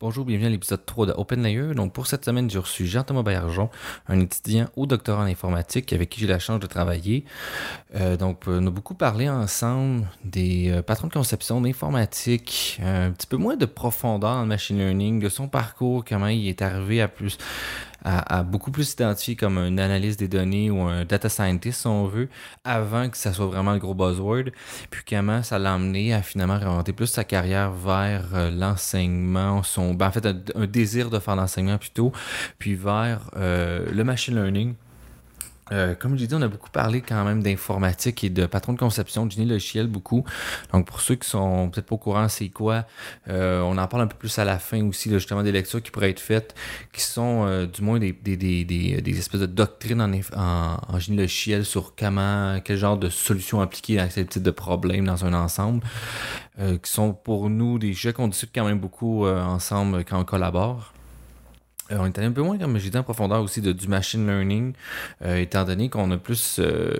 Bonjour, bienvenue à l'épisode 3 de Open Layer. Donc pour cette semaine, j'ai reçu Jean-Thomas Baillargeon, un étudiant au doctorat en informatique avec qui j'ai la chance de travailler. Euh, donc on a beaucoup parlé ensemble des euh, patrons de conception d'informatique, un petit peu moins de profondeur dans le machine learning, de son parcours, comment il est arrivé à plus à, beaucoup plus s'identifier comme un analyste des données ou un data scientist, si on veut, avant que ça soit vraiment le gros buzzword. Puis comment ça l'a amené à finalement remonter plus sa carrière vers euh, l'enseignement, son, ben, en fait, un, désir de faire l'enseignement plutôt, puis vers euh, le machine learning. Euh, comme je l'ai dit, on a beaucoup parlé quand même d'informatique et de patron de conception, de génie logiciel beaucoup. Donc pour ceux qui sont peut-être pas au courant, c'est quoi, euh, on en parle un peu plus à la fin aussi, justement des lectures qui pourraient être faites, qui sont euh, du moins des, des, des, des, espèces de doctrines en, en, génie logiciel sur comment, quel genre de solutions appliquer à ce type de problèmes dans un ensemble, qui sont pour nous des jeux qu'on discute quand même beaucoup ensemble quand on collabore. Euh, on est allé un peu moins, comme dit, en profondeur aussi de, du machine learning, euh, étant donné qu'on a plus euh,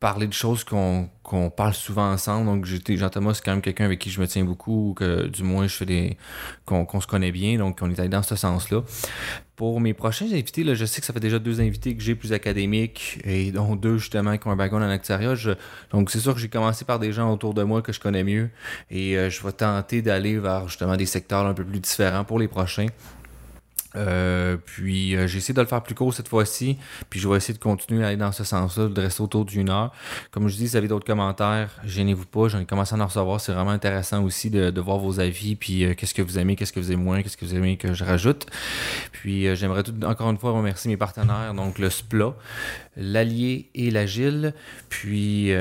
parlé de choses qu'on parle souvent ensemble. Donc, Jean-Thomas, c'est quand même quelqu'un avec qui je me tiens beaucoup, que du moins, je fais des. qu'on se connaît bien. Donc, on est allé dans ce sens-là. Pour mes prochains invités, là, je sais que ça fait déjà deux invités que j'ai plus académiques et dont deux justement qui ont un background en actuariat. donc c'est sûr que j'ai commencé par des gens autour de moi que je connais mieux et je vais tenter d'aller vers justement des secteurs un peu plus différents pour les prochains. Euh, puis euh, j'ai essayé de le faire plus court cette fois-ci. Puis je vais essayer de continuer à aller dans ce sens-là, de rester autour d'une heure. Comme je dis, si vous avez d'autres commentaires, gênez-vous pas. J'en ai commencé à en recevoir. C'est vraiment intéressant aussi de, voir vos avis. Puis euh, qu'est-ce que vous aimez, qu'est-ce que vous aimez moins, qu'est-ce que vous aimez que je rajoute. Puis j'aimerais tout, encore une fois remercier mes partenaires, donc le SPLA, l'Allier et l'Agile. Puis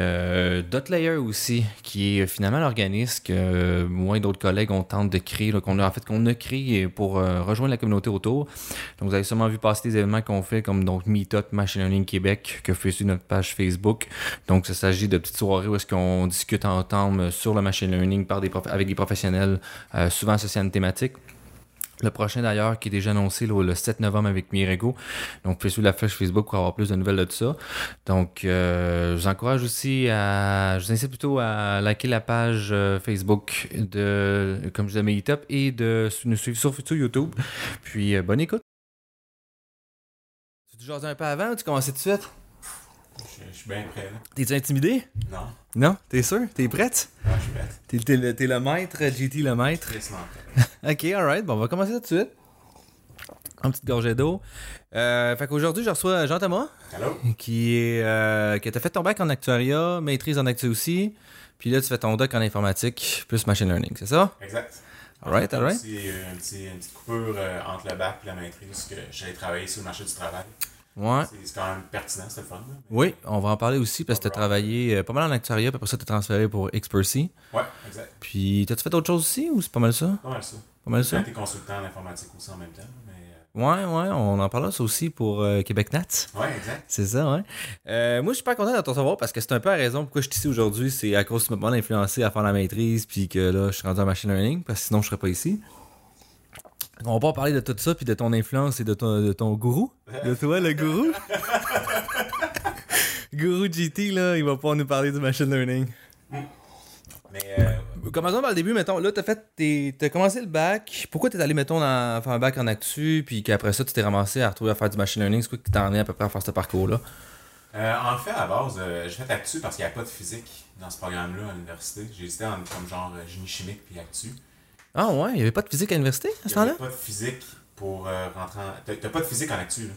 Dotlayer aussi, qui est finalement l'organisme que moi et d'autres collègues on tente de créer, qu'on a en fait qu'on a créé pour rejoindre la communauté donc, vous avez sûrement vu passer des événements qu'on fait comme donc Meetup Machine Learning Québec, que fait sur notre page Facebook. Donc, il s'agit de petites soirées où est-ce qu'on discute ensemble sur le machine learning par des avec des professionnels, euh, souvent associés à une thématique. Le prochain d'ailleurs qui est déjà annoncé le 7 novembre avec Mirego. Donc, vous pouvez suivre la page Facebook pour avoir plus de nouvelles de ça. Donc, euh, je vous encourage aussi à. Je vous incite plutôt à liker la page euh, Facebook de, comme je disais, Meetup et de nous suivre sur, YouTube. Puis, euh, bonne écoute. Tu toujours un peu avant ou tu commences tout de suite? Je, suis bien prêt. T'es-tu intimidé? Non. Non? T'es sûr? T'es prête? Ouais, je suis prête. T'es, le, le, maître, GT le maître? ok, alright. Bon, on va commencer tout de suite. Un petit gorgée d'eau. Euh, fait qu'aujourd'hui, je reçois Jean-Thomas. Hello. Qui est. Euh, qui a fait ton bac en actuariat, maîtrise en actu aussi. Puis là, tu fais ton doc en informatique plus machine learning, c'est ça? Exact. Alright, alright. C'est une, petite coupure euh, entre le bac et la maîtrise que j'allais travailler sur le marché du travail. Ouais. C'est quand même pertinent, c'est le fun. Oui, on va en parler aussi parce que tu as travaillé euh, pas mal en actuariat, puis après ça, tu as transféré pour Xpercy. Ouais, exact. Puis, t'as-tu fait autre chose aussi ou c'est pas mal ça? Pas mal ça. Pas mal ça? J'ai été consultant en informatique aussi en même temps. Mais... Euh, ouais, ouais, on en parlera ça aussi pour euh, Québec Nat. Ouais, exact. C'est ça, ouais. moi, je suis pas content de te recevoir parce que c'est un peu la raison pourquoi je suis ici aujourd'hui. C'est à cause que tu m'as influencé à faire la maîtrise, puis que là, je suis rendu en machine learning, parce que sinon, je serais pas ici. On va pas parler de tout ça, puis de ton influence et de ton, de ton gourou. De toi, le gourou. gourou GT, là, il va pas nous parler du machine learning. Mais euh... Commençons par le début, mettons. Là, t'as fait t'as commencé le bac. Pourquoi t'es allé, mettons, dans, faire un bac en actu, puis qu'après ça, tu t'es ramassé à retrouver à faire du machine learning? C'est quoi qui t'a amené à peu près à faire ce parcours-là? Euh, en fait, à la base, euh, j'ai fait actu parce qu'il n'y a pas de physique dans ce programme-là à l'université. J'ai hésité en comme genre génie chimique puis actu. Ah ouais, il n'y avait pas de physique à l'université à ce temps-là? Il n'y avait pas de physique pour euh, rentrer en. T'as pas de physique en actu, là.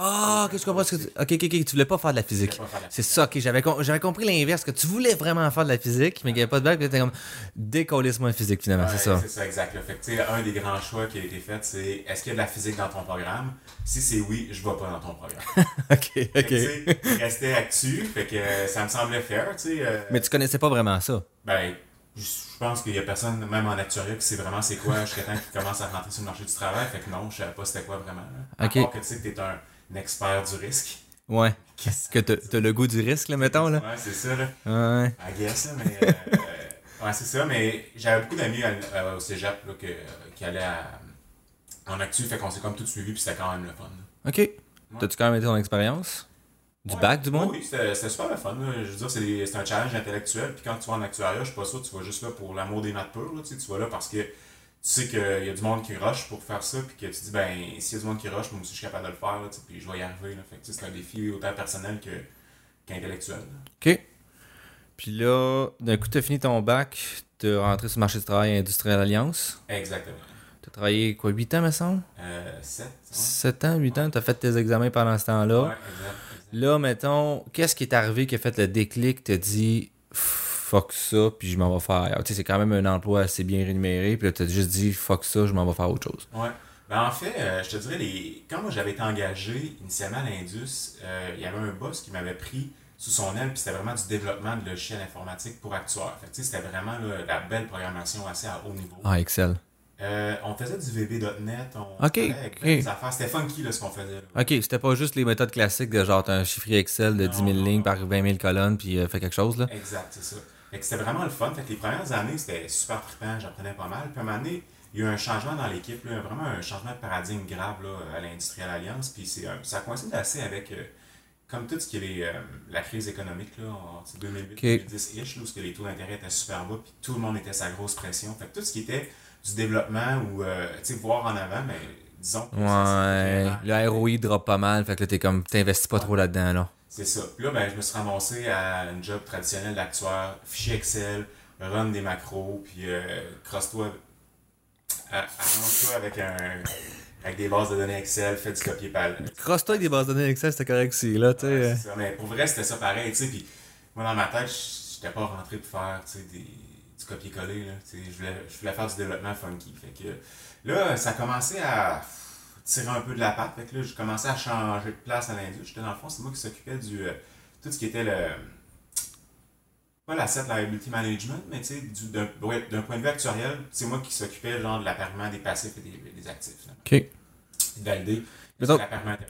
Ah, qu'est-ce que tu comprends? Que tu... Ok, ok, ok, tu voulais pas faire de la physique. C'est ça, ok, j'avais, compris l'inverse, que tu voulais vraiment faire de la physique, mais qu'il n'y avait pas de bac, puis t'étais comme, décollez-moi physique finalement, c'est ça. C'est ça, exact. Fait que, tu sais, un des grands choix qui a été fait, c'est est-ce qu'il y a de la physique dans ton programme? Si c'est oui, je vais pas dans ton programme. ok, ok. Rester actu, fait que euh, ça me semblait faire, tu sais. Euh, mais tu connaissais pas vraiment ça? Ben, je pense qu'il y a personne, même en actuariat, qui sait vraiment c'est quoi jusqu'à temps qu'il commence à rentrer sur le marché du travail. Fait que non, je savais pas c'était quoi vraiment. Là. À part que tu sais que t'es un, expert du risque. Ouais. Que t'as le goût du risque, là, mettons, là. Ouais, c'est ça, là. Ouais. I guess, mais... Euh, euh, ouais, c'est ça, mais j'avais beaucoup d'amis au cégep, là, que, qui allaient à, en actu, fait qu'on s'est comme tout suivi, puis c'était quand même le fun. OK. T'as-tu quand même été ton expérience? Du bac, du moins? Oui, c'était super le fun. Je veux dire, c'est un challenge intellectuel. Puis quand tu vas en actuariat, je suis pas sûr que tu vas juste là pour l'amour des maths pures. tu, vas là parce que sais qu'il y a du monde qui rush pour faire ça, puis que tu dis, ben, s'il y a du monde qui rush, moi aussi, je suis capable de le faire, là, tu sais, puis je vais y arriver. Là. Fait que tu sais, c'est un défi autant personnel qu'intellectuel. là. OK. Puis là, d'un coup, tu as fini ton bac, tu es rentré sur le marché du travail Industriel Alliance. Exactement. Tu as travaillé, quoi, 8 ans, me semble? Euh, 7, 7 ans, 8 ans, tu as fait tes examens pendant ce temps-là. Ouais, exact. Là, mettons, qu'est-ce qui est arrivé qui a fait le déclic, t'as dit fuck ça, puis je m'en vais faire. Tu sais, c'est quand même un emploi assez bien rémunéré, puis là, t'as juste dit fuck ça, je m'en vais faire autre chose. Ouais. Ben, en fait, euh, je te dirais, les... quand moi j'avais été engagé initialement à l'Indus, euh, il y avait un boss qui m'avait pris sous son aile, puis c'était vraiment du développement de logiciels informatiques pour actuaires. Fait que, tu sais, c'était vraiment là, la belle programmation assez à haut niveau. Ah, Excel. Euh, on faisait du VB.net, on Ok, travaillait avec ok. plein des affaires. C'était funky là, ce qu'on faisait. là. Ok, c'était pas juste les méthodes classiques de genre, un chiffrier Excel de Non, 10 000 non, lignes non. par 20 000 colonnes, puis euh, fais quelque chose, là. Exact, c'est ça. C'était vraiment le fun. Fait que les premières années, c'était super trippant, j'apprenais pas mal. Puis à un moment donné, il y a eu un changement dans l'équipe, vraiment un changement de paradigme grave là, à l'Industrial Alliance. Puis c'est, euh, ça coïncide assez avec, euh, comme tout ce qui est les, euh, la crise économique, là, en 2008-2010-ish, là, où ce que les taux d'intérêt étaient super bas, puis tout le monde était sa grosse pression. Fait que tout ce qui était du développement ou, euh, voir en avant, mais disons ça, Ouais, le ROI drop pas mal, fait que là, t'es comme, t'investis pas trop là-dedans, là. C'est ça. Puis là, ben, je me suis ramassé à une job traditionnelle d'actuaire, fichier Excel, run des macros, puis euh, crosse-toi, arrange-toi avec un avec des bases de données Excel, fais du copier-coller. Cross-toi avec des bases de données Excel, c'était correct aussi, là, tu sais. Ouais. Mais pour vrai, c'était ça pareil, tu sais. Puis moi, dans ma tête, j'étais pas rentré pour faire, tu sais, des, copier-coller, je voulais, je voulais faire du développement funky. Fait que là, ça a commencé à tirer un peu de la patte. Fait que là, j'ai commencé à changer de place à l'industrie. J'étais dans le fond, c'est moi qui s'occupais du. euh, tout ce qui était le. Pas l'asset liability management, mais tu sais, du- d'un ouais, point de vue actuariel, c'est moi qui s'occupais genre de l'appartement des passifs et des, des actifs. Là. Ok. Valider Mettons-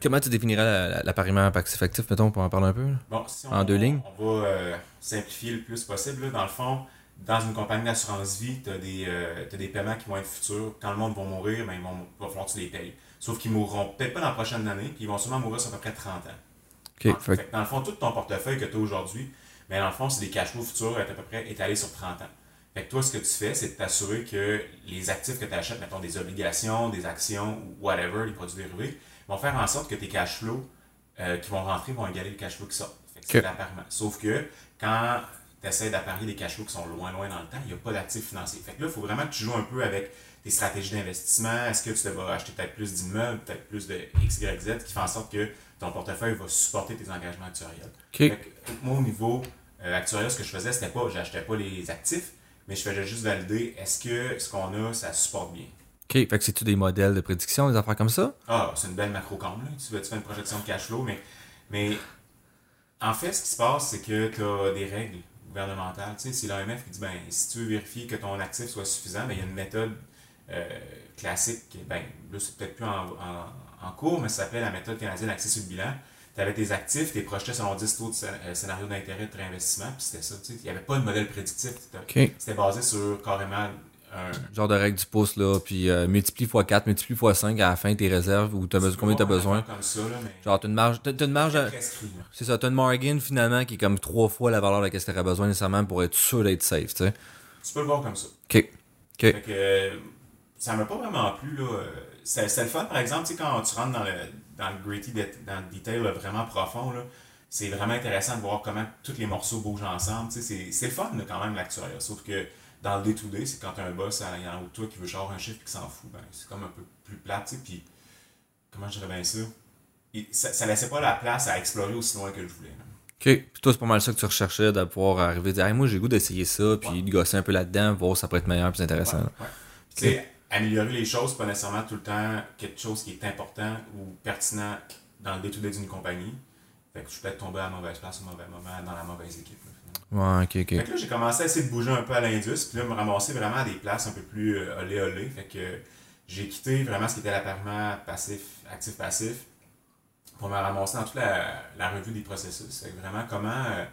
Comment tu définirais la- la- l'appariement passif actif, mettons, pour en parler un peu? là? Bon, si on, En deux lignes? On va euh, simplifier le plus possible. là. Dans le fond, dans une compagnie d'assurance vie, tu as, des paiements qui vont être futurs. Quand le monde va mourir, ben, ils vont, il va falloir que tu les payes. Sauf qu'ils mourront peut-être pas dans la prochaine année, puis ils vont sûrement mourir sur à peu près 30 ans. Ok, En- fait fait que dans le fond, tout ton portefeuille que tu as aujourd'hui, mais dans le fond, c'est des cash flows futurs à peu près étalés sur 30 ans. Fait que toi, ce que tu fais, c'est de t'assurer que les actifs que tu achètes, mettons des obligations, des actions ou whatever, les produits dérivés, vont faire en sorte que tes cash flows euh, qui vont rentrer vont égaler les cash flows qui. Fait que c'est. Sauf que quand tu essaies d'apparier des cash flows qui sont loin, loin dans le temps, il n'y a pas d'actifs financiers. Fait que là, il faut vraiment que tu joues un peu avec tes stratégies d'investissement. Est-ce que tu vas acheter peut-être plus d'immeubles, peut-être plus de X, Y, Z, qui fait en sorte que ton portefeuille va supporter tes engagements actuariels? Ok. Fait que, moi, au niveau euh, actuariel, ce que je faisais, c'était pas, j'achetais pas les actifs, mais je faisais juste valider est-ce que ce qu'on a, ça supporte bien? Ok, fait que c'est-tu des modèles de prédiction, des affaires comme ça? Ah, c'est une belle macro-combe, là. Tu, fais- tu fais une projection de cash flow, mais, mais en fait, ce qui se passe, c'est que tu as des règles gouvernementales. Tu sais, c'est l'AMF qui dit, ben, si tu veux vérifier que ton actif soit suffisant, ben, il y a une méthode euh, classique, ben, là, c'est peut-être plus en, en, en cours, mais ça s'appelle la méthode canadienne d'accès sur le bilan. Tu avais tes actifs, tu les projetais selon 10 taux de euh, scénario d'intérêt de réinvestissement, puis c'était ça. Tu sais, il n'y avait pas de modèle prédictif. C'était basé sur carrément un, Genre de règle du pouce, là, puis euh, multiplie x 4, multiplie x 5 à la fin tes réserves ou t'as besoin, combien t'as besoin. Comme ça, là, mais Genre, t'as une marge, t'as une marge, c'est ça, t'as une margin finalement qui est comme trois fois la valeur de laquelle t'aurais besoin nécessairement pour être sûr d'être safe, tu sais. Tu peux le voir comme ça. Ok. Ok. Fait que euh, ça m'a pas vraiment plu. là. Euh, C'était le fun, par exemple, tu sais, quand tu rentres dans le, dans le gritty, dans le detail là, vraiment profond, là, c'est vraiment intéressant de voir comment tous les morceaux bougent ensemble. tu sais, C'est c'est le fun là, quand même l'actuariat. Sauf que dans le day-to-day, c'est quand t'as un boss haut de toi qui veut genre un chiffre et qui s'en fout, ben, c'est comme un peu plus plat. tu sais, Puis, comment je dirais bien ça? Ça, ça laissait pas la place à explorer aussi loin que je voulais. là. Ok. Puis toi, c'est pas mal ça que tu recherchais, de pouvoir arriver et dire, hey, moi, j'ai goût d'essayer ça, puis Ouais. de gosser un peu là-dedans, voir si ça pourrait être meilleur, plus intéressant. Ouais, tu sais, améliorer les choses, pas nécessairement tout le temps quelque chose qui est important ou pertinent dans le day-to-day d'une compagnie. Fait que je peux être tombé à la mauvaise place au mauvais moment dans la mauvaise équipe. là. Ouais, ok, ok. Fait que là, j'ai commencé à essayer de bouger un peu à l'industrie, puis là, me ramasser vraiment à des places un peu plus euh, olé olé. Fait que j'ai quitté vraiment ce qui était l'appartement passif, actif-passif, pour me ramasser dans toute la, la revue des processus. Fait que vraiment comment, euh,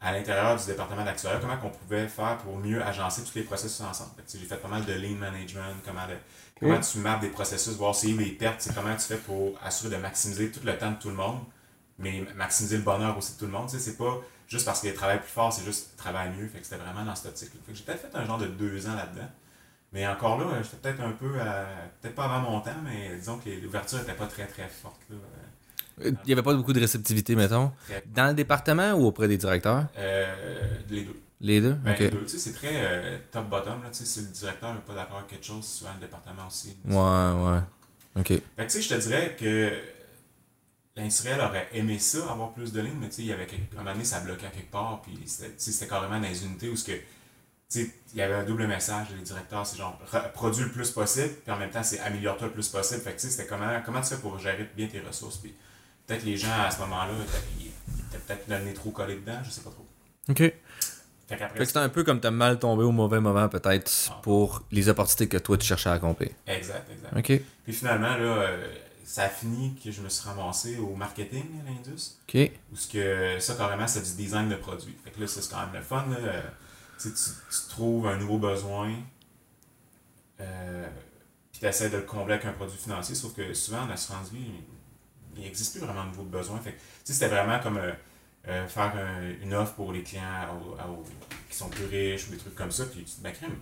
à l'intérieur du département d'actuariat, comment on pouvait faire pour mieux agencer tous les processus ensemble. Fait que, tu sais, j'ai fait pas mal de lean management, comment, de- comment tu mappes des processus, voir c'est où les pertes, c'est comment tu fais pour assurer de maximiser tout le temps de tout le monde, mais maximiser le bonheur aussi de tout le monde. Tu sais, c'est pas juste parce qu'il travaille plus fort, c'est juste travaille mieux. Fait que c'était vraiment dans cette optique-là. Fait que j'ai peut-être fait un genre de deux ans là-dedans. Mais encore là, j'étais peut-être un peu, à- peut-être pas avant mon temps, mais disons que l'ouverture n'était pas très très forte. Là. Il n'y avait pas beaucoup de réceptivité, mettons. Dans le département ou auprès des directeurs? Euh, les deux. Les deux? Ben, les deux, tu sais, c'est très euh, top-bottom. tu sais, Si le directeur n'est pas d'accord avec quelque chose, souvent le département aussi. Ouais, ouais. Ok. Fait que, tu sais, je te dirais que l'industriel aurait aimé ça, avoir plus de lignes, mais tu sais, il y avait quelque... à un moment donné, ça bloquait à quelque part, puis c'était carrément dans les unités où ce que, il y avait un double message, les directeurs, c'est genre, re- produis le plus possible, puis en même temps, c'est améliore-toi le plus possible. Fait que, tu sais, c'était comment, comment tu fais pour gérer bien tes ressources, puis peut-être les gens, à ce moment-là, ils étaient peut-être le nez trop collé dedans, je sais pas trop. Ok. Fait que c'était un peu comme t'as mal tombé au mauvais moment, peut-être, Ah. pour les opportunités que toi tu cherchais à accomplir. exact, exact. Ok. Puis finalement, là, euh, ça a fini que je me suis ramassé au marketing à l'Indus. Ok. Où ce que ça, carrément, c'est du design de produit. Fait que là, c'est quand même le fun. Là. Euh, Tu, tu, trouves un nouveau besoin, euh, puis tu essaies de le combler avec un produit financier, sauf que souvent, en assurance vie, il n'existe plus vraiment de nouveau besoin. Fait que, c'était vraiment comme euh, euh, faire un- une offre pour les clients qui sont plus riches ou des trucs comme ça, puis tu te dis, ben, crème,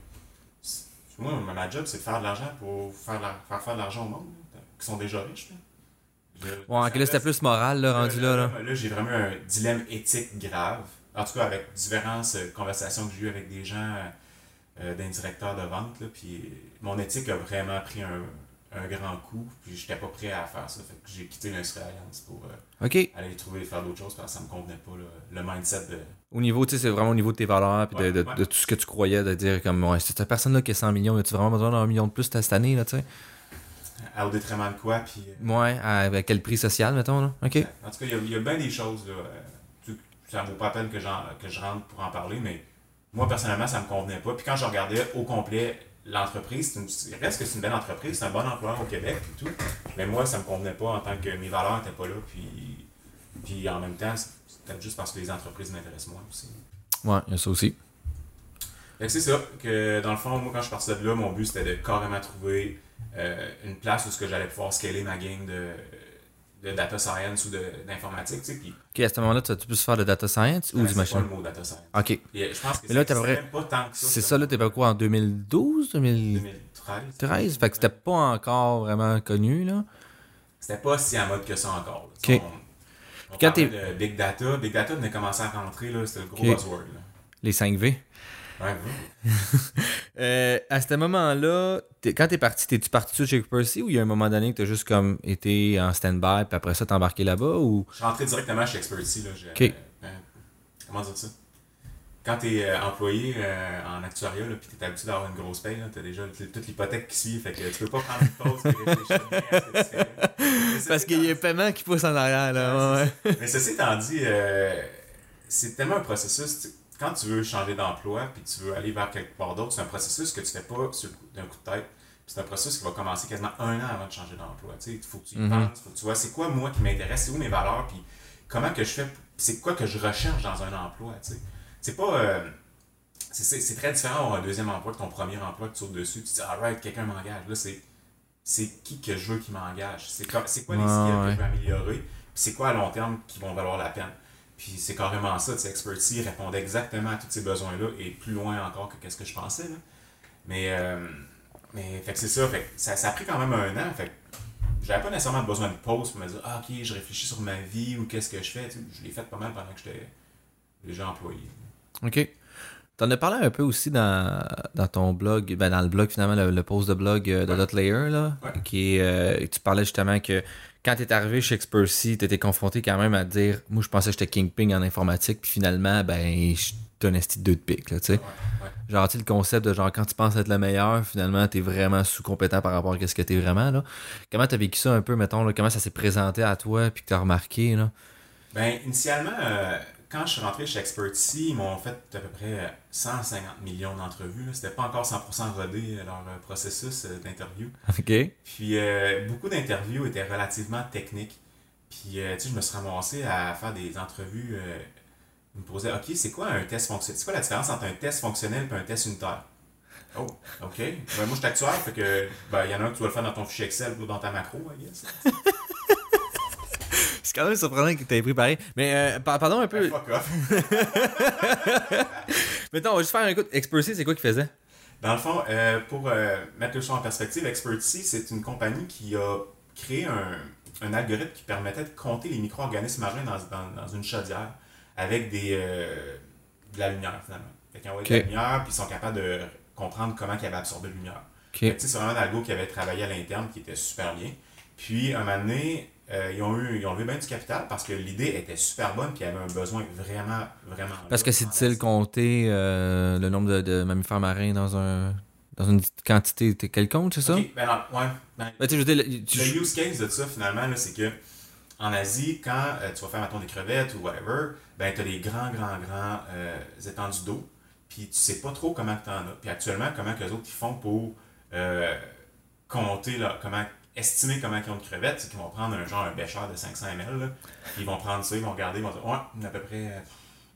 moi, ma job, c'est de faire de l'argent pour faire, la- faire faire de l'argent au monde, qui sont déjà riches. Là. Ouais, là c'était plus moral, là, rendu là. là. Là, j'ai vraiment un dilemme éthique grave. En tout cas, avec différentes euh, conversations que j'ai eues avec des gens, euh, euh, d'un directeur de vente, là, puis mon éthique a vraiment pris un, un grand coup, puis j'étais pas prêt à faire ça. Fait que j'ai quitté l'Industrie Alliance pour euh, aller trouver faire d'autres choses parce que ça me convenait pas, là, le mindset de. Au niveau, tu sais, c'est vraiment au niveau de tes valeurs, puis de, Ouais, de- ouais. de tout ce que tu croyais, de dire comme, ouais, cette personne-là qui a 100 millions, as-tu vraiment besoin d'un million de plus cette année, là, tu sais? À- au détriment de quoi, puis. euh, Ouais, à, à quel prix social, mettons, là? Ok. En tout cas, il y y a bien des choses. Là, euh, tu- ça vaut pas la peine que, que je rentre pour en parler, mais moi, personnellement, ça me convenait pas. Puis quand je regardais au complet l'entreprise, il reste que c'est une belle entreprise, c'est un bon employeur au Québec et tout. Mais moi, ça me convenait pas en tant que mes valeurs n'étaient pas là. Puis, puis en même temps, c'est c'est peut-être juste parce que les entreprises m'intéressent moins aussi. Ouais, il y a ça aussi. Fait que c'est ça, que dans le fond, moi, quand je suis parti de là, mon but, c'était de carrément trouver euh, une place où ce que j'allais pouvoir scaler ma game de, de data science ou d'informatique, tu sais, puis Ok, à ce moment-là, tu vas plus faire de data science ou Ouais, du c'est pas machine? le mot data science. Ok. Et, euh, je pense que Mais là, c'est vrai- pas tant que ça. C'est ça, là, t'es pas quoi, en 2012, 2013? 2013. Fait que c'était pas encore vraiment connu, là. C'était pas si en mode que ça encore. là. Ok. On, on Quand de Big Data. Big Data venait commencer à rentrer, là, c'était le gros buzzword. Là. Les 5V. Euh, à ce moment-là, t'es- quand t'es parti, t'es-tu parti tout chez Percy ou il y a un moment donné que t'as juste comme été en stand-by puis après ça t'es embarqué là-bas ou? Je suis rentré directement chez Expertise. Là, j'ai- Ok. euh, comment dire ça? Quand tu es employé euh, en actuariat, là, puis tu es habitué d'avoir une grosse paye, tu as déjà toute l'hypothèque qui suit, fait que tu peux pas prendre une pause et réfléchir bien à ce que tu fais. Mais Parce qu'il y a étant- paiement qui pousse en arrière, là. Ouais, ouais. Mais ceci étant dit, euh, c'est tellement un processus. Quand tu veux changer d'emploi puis tu veux aller vers quelque part d'autre, c'est un processus que tu fais pas d'un coup de tête. C'est un processus qui va commencer quasiment un an avant de changer d'emploi. Il faut que tu y Mhm. penses, faut que tu vois c'est quoi moi qui m'intéresse, c'est où mes valeurs, puis comment que je fais, c'est quoi que je recherche dans un emploi. C'est pas. euh, c'est- très différent d'avoir un deuxième emploi que ton premier emploi que tu sautes dessus. Tu te dis, alright, quelqu'un m'engage. Là, c'est c'est qui que je veux qui m'engage? C'est quoi les skills ouais. que je veux améliorer, puis c'est quoi à long terme qui vont valoir la peine? Puis c'est carrément ça, tu Expertise répondait exactement à tous ces besoins-là et plus loin encore que qu'est-ce que je pensais. Là. Mais, euh, mais fait que c'est ça, fait que ça, ça a pris quand même un an. Fait que j'avais pas nécessairement besoin de pause pour me dire, ah ok, je réfléchis sur ma vie ou qu'est-ce que je fais. Tu je l'ai fait pas mal pendant que j'étais déjà employé. Ok. T'en as parlé un peu aussi dans, dans ton blog, ben dans le blog finalement, le, le post de blog euh, de Ouais. Dotlayer, là, Ouais. qui euh, tu parlais justement que quand t'es arrivé chez Expercy, t'étais confronté quand même à te dire, moi je pensais que j'étais kingpin en informatique, puis finalement, ben, je suis un esti de deux de pique, là, tu sais. Ouais. Genre, tu le concept de genre, quand tu penses être le meilleur, finalement, t'es vraiment sous-compétent par rapport à ce que t'es vraiment, là. Comment t'as vécu ça un peu, mettons, là? Comment ça s'est présenté à toi, puis que t'as remarqué, là? Ben, initialement, euh, quand je suis rentré chez Expertise, ils m'ont fait à peu près euh, 150 millions d'entrevues. C'était pas encore 100% rodé euh, leur euh, processus euh, d'interview. OK. Puis euh, beaucoup d'interviews étaient relativement techniques. Puis euh, tu sais, je me suis ramassé à faire des entrevues. euh, ils me posaient, OK, c'est quoi un test fonctionnel? C'est quoi la différence entre un test fonctionnel et un test unitaire? Oh, OK. Ben, moi, je suis actuaire, fait que ben, il y en a un que tu vas le faire dans ton fichier Excel ou dans ta macro, I guess. C'est quand même surprenant que t'aies pris pareil. Mais, euh, par- pardon un peu. Fuck off. Mettons, on va juste faire un coup. Expercy, c'est quoi qu'il faisait? Dans le fond, euh, pour euh, mettre le chose en perspective, Expertise, c'est une compagnie qui a créé un, un algorithme qui permettait de compter les micro-organismes marins dans, dans, dans une chaudière avec des, euh, de la lumière, finalement. Fait qu'ils envoient de la lumière, puis ils sont capables de comprendre comment ils avaient absorbé la lumière. Ok. Fait que, tu sais, C'est vraiment un algo qui avait travaillé à l'interne, qui était super bien. Puis, un moment donné, euh, ils, ont eu, ils ont levé bien du capital parce que l'idée était super bonne, puis il y avait un besoin vraiment, vraiment. Parce que c'est difficile de compter euh, le nombre de, de mammifères marins dans un dans une quantité quelconque, c'est ça? Ok, ben non, ouais. Ben, Ben, je dire, le- tu- Le use case de ça, finalement, c'est que en Asie, quand euh, tu vas faire, mettons, des crevettes ou whatever, ben, tu as des grands, grands, grands étendues d'eau, puis tu sais pas trop comment tu en as. Puis actuellement, comment que les autres ils font pour compter, là, comment, estimer comment ils ont de crevettes, c'est qu'ils vont prendre un genre un bécher de 500 ml, là, ils vont prendre ça, ils vont regarder, ils vont dire, ouais, on a à peu près euh,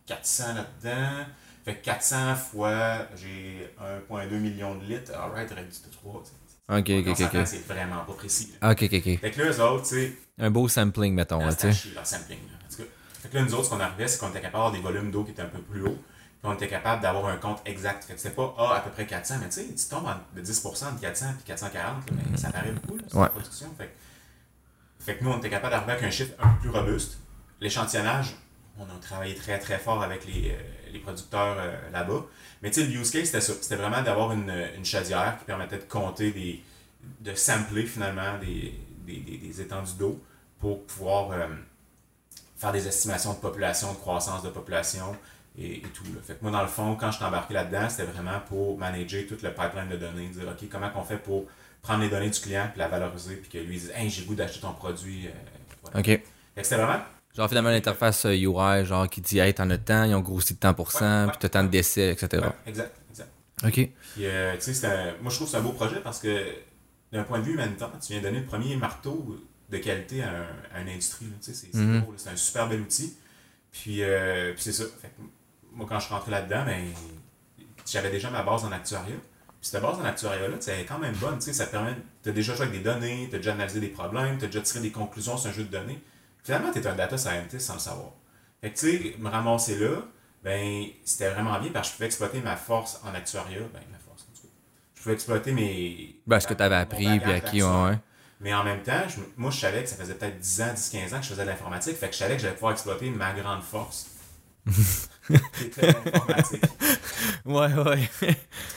400 là-dedans. Fait que 400 fois, j'ai 1,2 million de litres. Alright, t'aurais dit 3. Ok, ok, ok, ok. C'est vraiment pas précis. là. Ok, ok, ok. Fait que là, eux autres, tu sais, Un beau sampling, mettons, là, c'était tu à sais. chier, leur sampling. là. En tout cas, fait que là, nous autres, ce qu'on arrivait, c'est qu'on était capable d'avoir des volumes d'eau qui étaient un peu plus hauts. On était capable d'avoir un compte exact. Fait que c'était pas ah, à peu près 400, mais tu sais, tu tombes de 10% de 400 puis 440, là, mais ça paraît beaucoup, là, c'est Ouais. la production. Fait, que- fait que nous, on était capable d'arriver avec un chiffre un peu plus robuste. L'échantillonnage, on a travaillé très très fort avec les, euh, les producteurs euh, là-bas. Mais tu sais, le use case, c'était ça. C'était vraiment d'avoir une, une chaudière qui permettait de compter des. de sampler finalement des, des, des, des étendues d'eau pour pouvoir euh, faire des estimations de population, de croissance de population et, et tout. Là. Fait que moi, dans le fond, quand je suis embarqué là-dedans, c'était vraiment pour manager tout le pipeline de données, dire OK, comment on fait pour prendre les données du client puis la valoriser, puis que lui dise Hey, j'ai le goût d'acheter ton produit. euh, voilà. Ok. Fait que c'était vraiment Genre, finalement, l'interface euh, UI, genre, qui dit, hey, t'en as tant, ils ont grossi de tant pour cent, puis t'as tant de décès, etc. Ouais, exact, exact. Ok. Puis, euh, tu sais, moi, je trouve que c'est un beau projet parce que, d'un point de vue humanitaire, tu viens donner le premier marteau de qualité à, un- à une industrie. Tu sais, c'est c'est un super bel outil. Puis, euh, puis c'est ça. Fait que moi, quand je suis rentré là-dedans, ben, j'avais déjà ma base en actuariat. Puis cette base en actuariat-là, tu sais, elle est quand même bonne. Tu sais, ça te permet. Tu as déjà joué avec des données, tu as déjà analysé des problèmes, tu as déjà tiré des conclusions sur un jeu de données. Finalement, tu es un data scientist sans le savoir. Fait que, tu sais, me ramasser là, ben, c'était vraiment bien parce que je pouvais exploiter ma force en actuariat. Ben, ma force, en tout cas. Je pouvais exploiter mes. Ben, ce que t'avais mon appris, puis acquis, ouais. Mais en même temps, je- moi, je savais que ça faisait peut-être 10 ans, 10, 15 ans que je faisais de l'informatique. Fait que je savais que j'allais pouvoir exploiter ma grande force. qui était l'informatique. Ouais, ouais.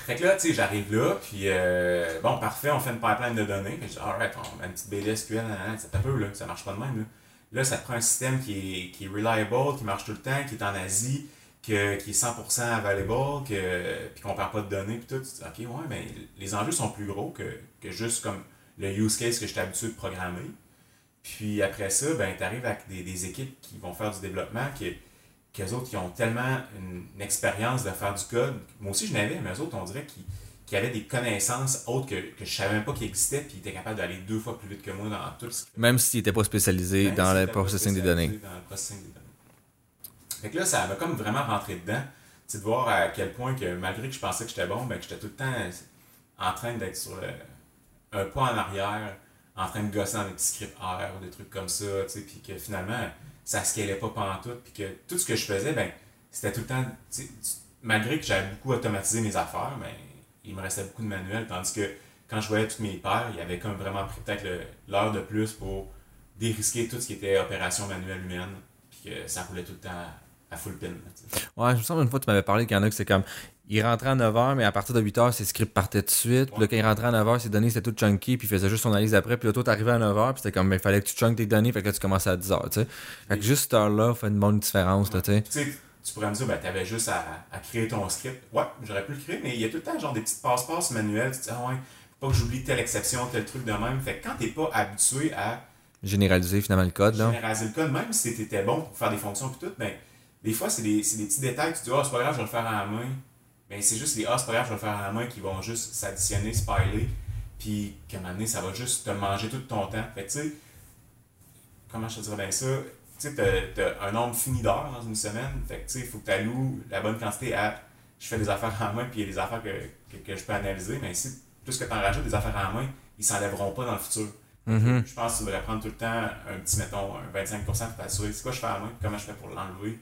Fait que là, tu sais, j'arrive là, puis euh, bon, parfait, on fait une pipeline de données. Puis je dis, alright, on met une petite BDSQL, c'est un peu, là, ça marche pas de même. Là, là ça te prend un système qui est, qui est reliable, qui marche tout le temps, qui est en Asie, que, qui est 100% available, que, puis qu'on perd pas de données, puis tout. Tu dis, ok, ouais, mais les enjeux sont plus gros que, que juste comme le use case que j'étais habitué de programmer. Puis après ça, ben, tu arrives avec des, des équipes qui vont faire du développement, qui, qu'eux autres, qui ont tellement une, une expérience de faire du code. Moi aussi, je n'avais, mais eux autres, on dirait qu'ils qu'ils avaient des connaissances autres que, que je savais même pas qu'ils existaient, puis ils étaient capables d'aller deux fois plus vite que moi dans tout ce qu'ils Même s'il n'était pas spécialisé Même dans s'ils le processing des données. Dans le processing des données. Fait que là, ça m'a comme vraiment rentré dedans. De voir à quel point que malgré que je pensais que j'étais bon, ben, que j'étais tout le temps en train d'être sur le- un pas en arrière, en train de gosser dans des petits scripts R ou des trucs comme ça, tu sais, puis que finalement, ça scalait pas pantoute, puis que tout ce que je faisais, ben, c'était tout le temps, malgré que j'avais beaucoup automatisé mes affaires, ben, il me restait beaucoup de manuels, tandis que quand je voyais tous mes pairs, il y avait comme vraiment pris peut-être l'heure de plus pour dérisquer tout ce qui était opération manuelle humaine, puis que ça roulait tout le temps à, full pin. Ouais, je me semble une fois, tu m'avais parlé qu'il y en a c'est comme. Il rentrait à 9h, mais à partir de 8h, ses scripts partaient tout de suite. Puis là, Ouais. quand il rentrait à 9h, ses données, c'était tout chunky, puis il faisait juste son analyse après. Puis là, toi, t'arrivais à 9h, puis c'était comme, il fallait que tu chunkes tes données, fait que là, tu commençais à 10h, tu sais. Fait que juste cette heure-là fait une bonne différence, là, tu sais. Tu pourrais me dire, ben, t'avais juste à, à créer ton script. Ouais, j'aurais pu le créer, mais il y a tout le temps genre des petites passe-passe manuelles. Tu te dis, ah ouais, faut pas que j'oublie telle exception, tel truc de même. Fait que quand t'es pas habitué à Généraliser finalement le code, là. généraliser le code, même si t'étais bon pour faire des fonctions et tout, ben, des fois, c'est des, des petits détails. Tu te dis, ah, c'est pas grave, je vais le faire à la main. Ben, c'est juste les ah, c'est pas grave, je vais faire à la main qui vont juste s'additionner, spiler. Puis, qu'à un moment donné, ça va juste te manger tout ton temps. Fait que, tu sais, comment je te dirais bien ça? Tu sais, t'as, un nombre fini d'heures dans une semaine. Fait que, tu sais, il faut que tu alloues la bonne quantité à je fais des affaires en main, puis il y a des affaires que, que, que je peux analyser. Mais si plus que tu en rajoutes des affaires en main, ils s'enlèveront pas dans le futur. Mhm. Je pense que tu devrais prendre tout le temps un petit, mettons, un 25% pour t'assurer. C'est quoi je fais à la main, comment je fais pour l'enlever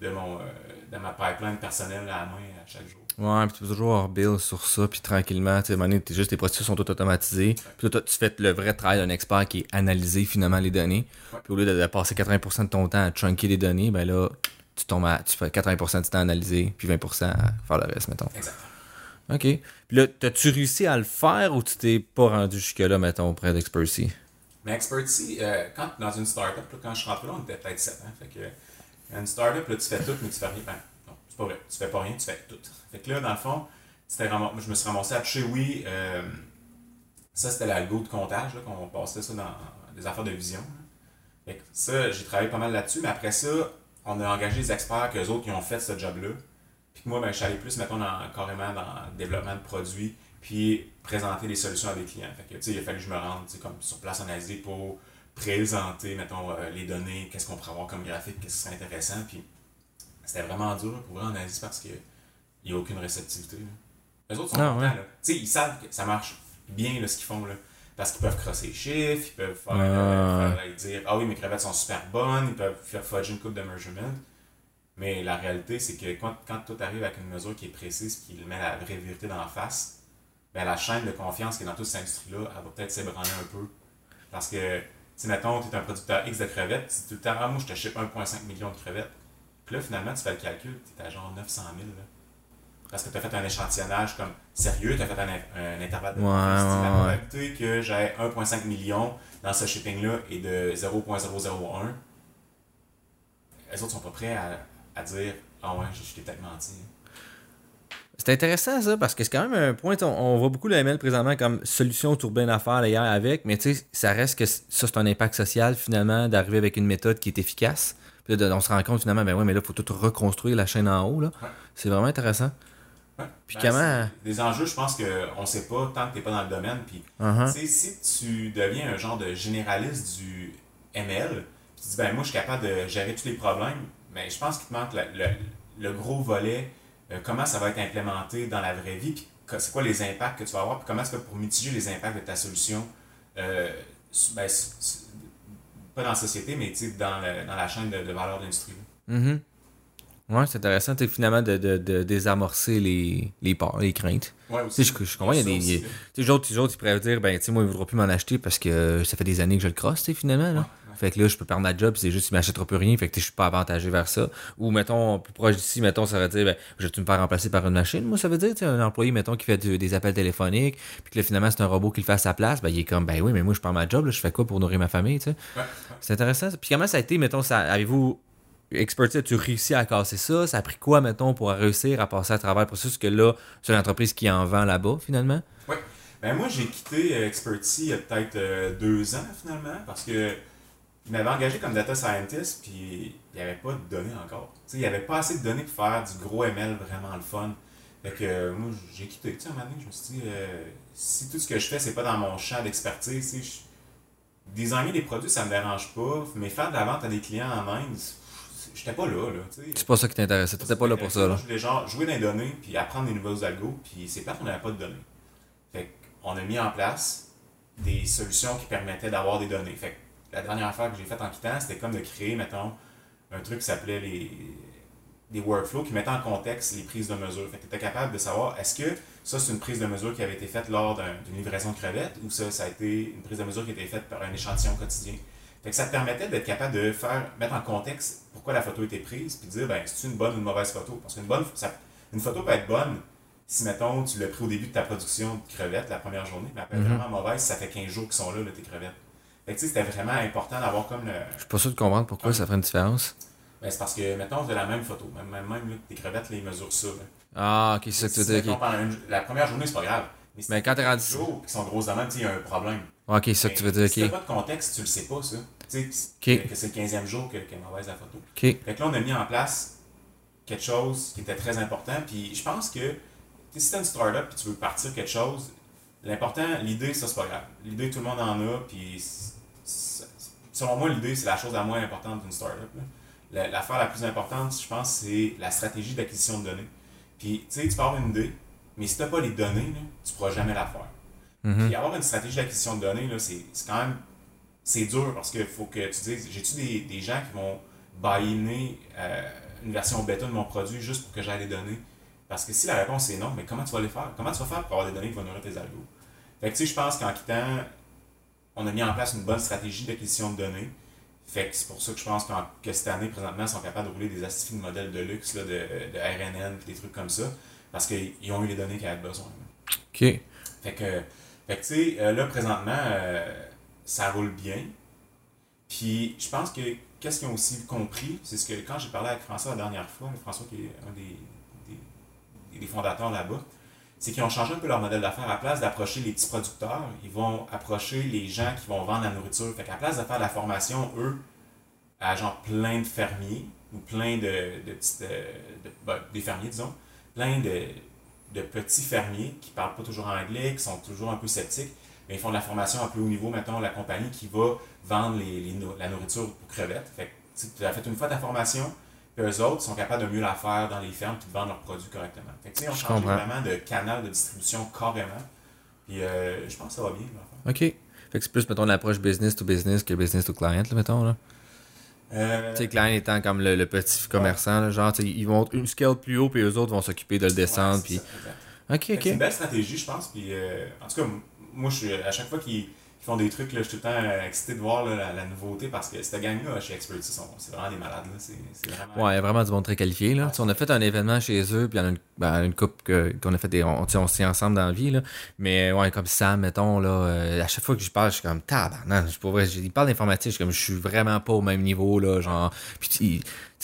de, mon, euh, de ma pipeline personnelle à la main à chaque jour. Ouais, puis tu peux toujours build sur ça, puis tranquillement, tu sais, t'es juste tes processus sont tous automatisés. Puis toi, tu fais le vrai travail d'un expert qui est analyser finalement les données. Puis au lieu de, de passer 80% de ton temps à chunker les données, ben là, tu tombes à, tu fais 80% du temps à analyser, puis 20% à faire le reste, mettons. Exact. OK. Puis là, t'as-tu réussi à le faire ou tu t'es pas rendu jusque-là, mettons, près d'Expertise? Mais Expertise, euh, quand dans une startup, là, quand je suis rentré là, on était peut-être 7 ans. Fait que, une startup, là, tu fais tout, mais tu fais rien. Ben, non, c'est pas vrai. Tu fais pas rien, tu fais tout. Fait que là, dans le fond, je me suis ramassé à toucher, oui, euh, ça c'était l'algo de comptage, qu'on passait ça dans des affaires de vision. Fait que ça, j'ai travaillé pas mal là-dessus, mais après ça, on a engagé des experts qu'eux autres qui ont fait ce job-là. Puis que moi, ben, je suis allé plus, mettons, carrément dans le développement de produits, puis présenter des solutions à des clients. Fait que, il a fallu que je me rende, comme sur place analysé pour présenter, mettons, euh, les données, qu'est-ce qu'on pourrait avoir comme graphique, qu'est-ce qui serait intéressant. Puis c'était vraiment dur pour vrai en Asie parce qu'il n'y a aucune réceptivité. là. Eux autres sont Ah, contents, ouais. là. Tu sais, ils savent que ça marche bien, là, ce qu'ils font, là. Parce qu'ils peuvent crosser les chiffres, ils peuvent faire, euh, faire, euh, dire Ah oui, mes crevettes sont super bonnes, ils peuvent faire fudge une coupe de measurement. Mais la réalité, c'est que quand, quand tout arrive avec une mesure qui est précise qui met la vraie vérité dans la face, ben la chaîne de confiance qui est dans toute cette industrie-là, elle va peut-être s'ébranler un peu. Parce que, si mettons, tu es un producteur X de crevettes, si tout le temps, ah, moi je te ship 1,5 million de crevettes, puis là, finalement, tu fais le calcul, tu es à genre 900 000. Là. Parce que tu as fait un échantillonnage comme sérieux, tu as fait un, un intervalle de Ouais, La probabilité que j'ai 1,5 million dans ce shipping-là est de 0,001. Les autres sont pas prêts à, à dire Ah ouais, je, je t'ai peut-être menti. C'est intéressant ça, parce que c'est quand même un point, on, on voit beaucoup le ML présentement comme solution autour bien affaire hier avec, mais tu sais, ça reste que ça, c'est un impact social finalement d'arriver avec une méthode qui est efficace. Puis là, on se rend compte finalement, ben ouais, mais là, il faut tout reconstruire la chaîne en haut. Là. Ouais. C'est vraiment intéressant. Puis Ben, comment- Des enjeux, je pense qu'on ne sait pas tant que tu n'es pas dans le domaine. Puis, Uh-huh. tu si tu deviens un genre de généraliste du ML, puis tu dis, ben moi, je suis capable de gérer tous les problèmes, mais je pense qu'il te manque le, le- le gros volet, euh, comment ça va être implémenté dans la vraie vie, puis c'est quoi les impacts que tu vas avoir, puis comment est-ce que pour mitiger les impacts de ta solution, euh, ben, pas dans la société, mais tu dans, le- dans la chaîne de, de valeur de l'industrie. Ouais, c'est intéressant, finalement, de, de, de désamorcer les, les peurs, les craintes. Ouais, Tu sais, je, je comprends, il y a des. tu sais, les autres, ils pourraient dire, ben, tu sais, moi, il ne voudra plus m'en acheter parce que ça fait des années que je le crosse, tu sais, finalement, là. Fait que là, je peux perdre ma job, c'est juste, il m'achètera plus rien, fait que je suis pas avantagé vers ça. Ou, mettons, plus proche d'ici, mettons, ça veut dire, ben, je vais me faire remplacer par une machine, moi, ça veut dire, tu sais, un employé, mettons, qui fait du- des appels téléphoniques, puis que là, finalement, c'est un robot qui le fait à sa place, ben, il est comme, ben oui, mais moi, je perds ma job, là, je fais quoi pour nourrir ma famille, tu sais? Ouais, ouais. C'est intéressant. Puis comment ça a été, mettons, ça, avez-vous expertise, as-tu réussi à casser ça? Ça a pris quoi, mettons, pour réussir à passer à travers le processus que là, c'est une entreprise qui en vend là-bas, finalement? Ouais. Ben moi, j'ai quitté euh, Expertise il y a peut-être euh, deux ans, finalement, parce que il m'avait engagé comme data scientist, puis il n'y avait pas de données encore. Tu il n'y avait pas assez de données pour faire du gros ML vraiment le fun. Fait que euh, moi, j'ai quitté. Tu sais, un moment donné, je me suis dit, si tout ce que je fais, c'est pas dans mon champ d'expertise, tu je- designer des produits, ça me dérange pas, mais faire de la vente à des clients en Inde, j'étais pas là, là, tu sais. C'est pas ça qui t'intéressait. T'étais pas là pour ça, là. Je voulais genre jouer dans les données, puis apprendre des nouveaux algos, puis c'est plate qu'on n'avait pas de données. Fait qu'on a mis en place des solutions qui permettaient d'avoir des données. Fait que la dernière affaire que j'ai faite en quittant, c'était comme de créer, mettons, un truc qui s'appelait les des workflows qui mettaient en contexte les prises de mesure. Fait que tu étais capable de savoir est-ce que ça c'est une prise de mesure qui avait été faite lors d'un- d'une livraison de crevettes ou ça, ça a été une prise de mesure qui a été faite par un échantillon quotidien. Fait que ça te permettait d'être capable de faire mettre en contexte pourquoi la photo a été prise, puis de dire ben c'est une bonne ou une mauvaise photo? Parce qu'une bonne ça- une photo peut être bonne si mettons tu l'as pris au début de ta production de crevettes la première journée, mais elle peut être Mhm. vraiment mauvaise si ça fait 15 jours qu'ils sont là, là tes crevettes. Fait que tu sais, c'était vraiment important d'avoir comme le. Je suis pas sûr de comprendre pourquoi ça ferait une différence. Ben, c'est parce que, mettons, de la même photo, même, même, même là, tes crevettes, les mesurent ça. là. Ah, ok, c'est ça que tu veux dire. la première journée, c'est pas grave. Mais, si Mais quand t'es rendu- jours qui sont grosses demandes, il y a un problème. Ok, c'est ça que tu veux dire, Si t'as pas de contexte, tu le sais pas, ça. Tu sais, que, c'est le 15e jour que, que mauvaise la photo. Ok. Fait que là, on a mis en place quelque chose qui était très important. Puis je pense que tu si t'as une startup et tu veux partir quelque chose, l'important, l'idée, ça, c'est pas grave. L'idée, tout le monde en a. Puis selon moi, l'idée, c'est la chose la moins importante d'une startup. L'affaire la plus importante, je pense, c'est la stratégie d'acquisition de données. Puis, tu sais, tu peux avoir une idée, mais si tu n'as pas les données, là, tu ne pourras jamais la faire. Mhm. Puis avoir une stratégie d'acquisition de données, c'est quand même c'est dur parce qu'il faut que tu dises j'ai-tu des, des gens qui vont buy-in une version bêta de mon produit juste pour que j'aie des données Parce que si la réponse est non, mais comment tu vas les faire? Comment tu vas faire pour avoir des données qui vont nourrir tes algos? Fait que tu sais, je pense qu'en quittant, on a mis en place une bonne stratégie d'acquisition de données. Fait que c'est pour ça que je pense que cette année, présentement, ils sont capables de rouler des astifies de modèles de luxe, là, de, de RNN, des trucs comme ça, parce qu'ils ont eu les données qu'ils avaient besoin. OK. Fait que, fait que tu sais, euh, là, présentement, euh, ça roule bien. Puis, je pense que qu'est-ce qu'ils ont aussi compris, c'est ce que quand j'ai parlé avec François la dernière fois, François qui est un des, des, fondateurs là-bas, c'est qu'ils ont changé un peu leur modèle d'affaires. À place d'approcher les petits producteurs, ils vont approcher les gens qui vont vendre la nourriture. Fait qu'à place de faire la formation, eux, à genre plein de fermiers, ou plein de, de petites. De, ben, des fermiers, disons, plein de, de petits fermiers qui parlent pas toujours anglais, qui sont toujours un peu sceptiques, mais ils font de la formation un peu haut niveau, mettons, la compagnie qui va vendre les, la nourriture pour crevettes. Fait que tu as fait une fois ta formation, eux autres sont capables de mieux la faire dans les fermes et de vendre leurs produits correctement. Fait que, on change vraiment de canal de distribution carrément. Puis euh, je pense que ça va bien. OK. Fait que c'est plus, mettons, l'approche business to business que business to client, là, mettons. Là. Euh... Tu sais, client étant comme le, petit commerçant, là, genre, ils vont une scale plus haut, puis eux autres vont s'occuper de le descendre. puis... OK, OK. C'est une belle stratégie, je pense. Puis, euh, en tout cas, moi, je suis, à chaque fois qu'ils font des trucs, là, je suis tout le temps euh, excité de voir la, nouveauté parce que cette gang-là chez Expertise, c'est vraiment des malades. Là. Ouais, il y a vraiment du monde très qualifié. Là. On a fait un événement chez eux, puis il y en a une, ben, une couple qu'on a fait des. On, on s'est ensemble dans la vie. Là. Mais ouais, comme Sam, mettons, là, euh, à chaque fois que je parle, je suis comme tabarnak. Je pourrais, il parle d'informatique, je suis comme je suis vraiment pas au même niveau. Là, genre,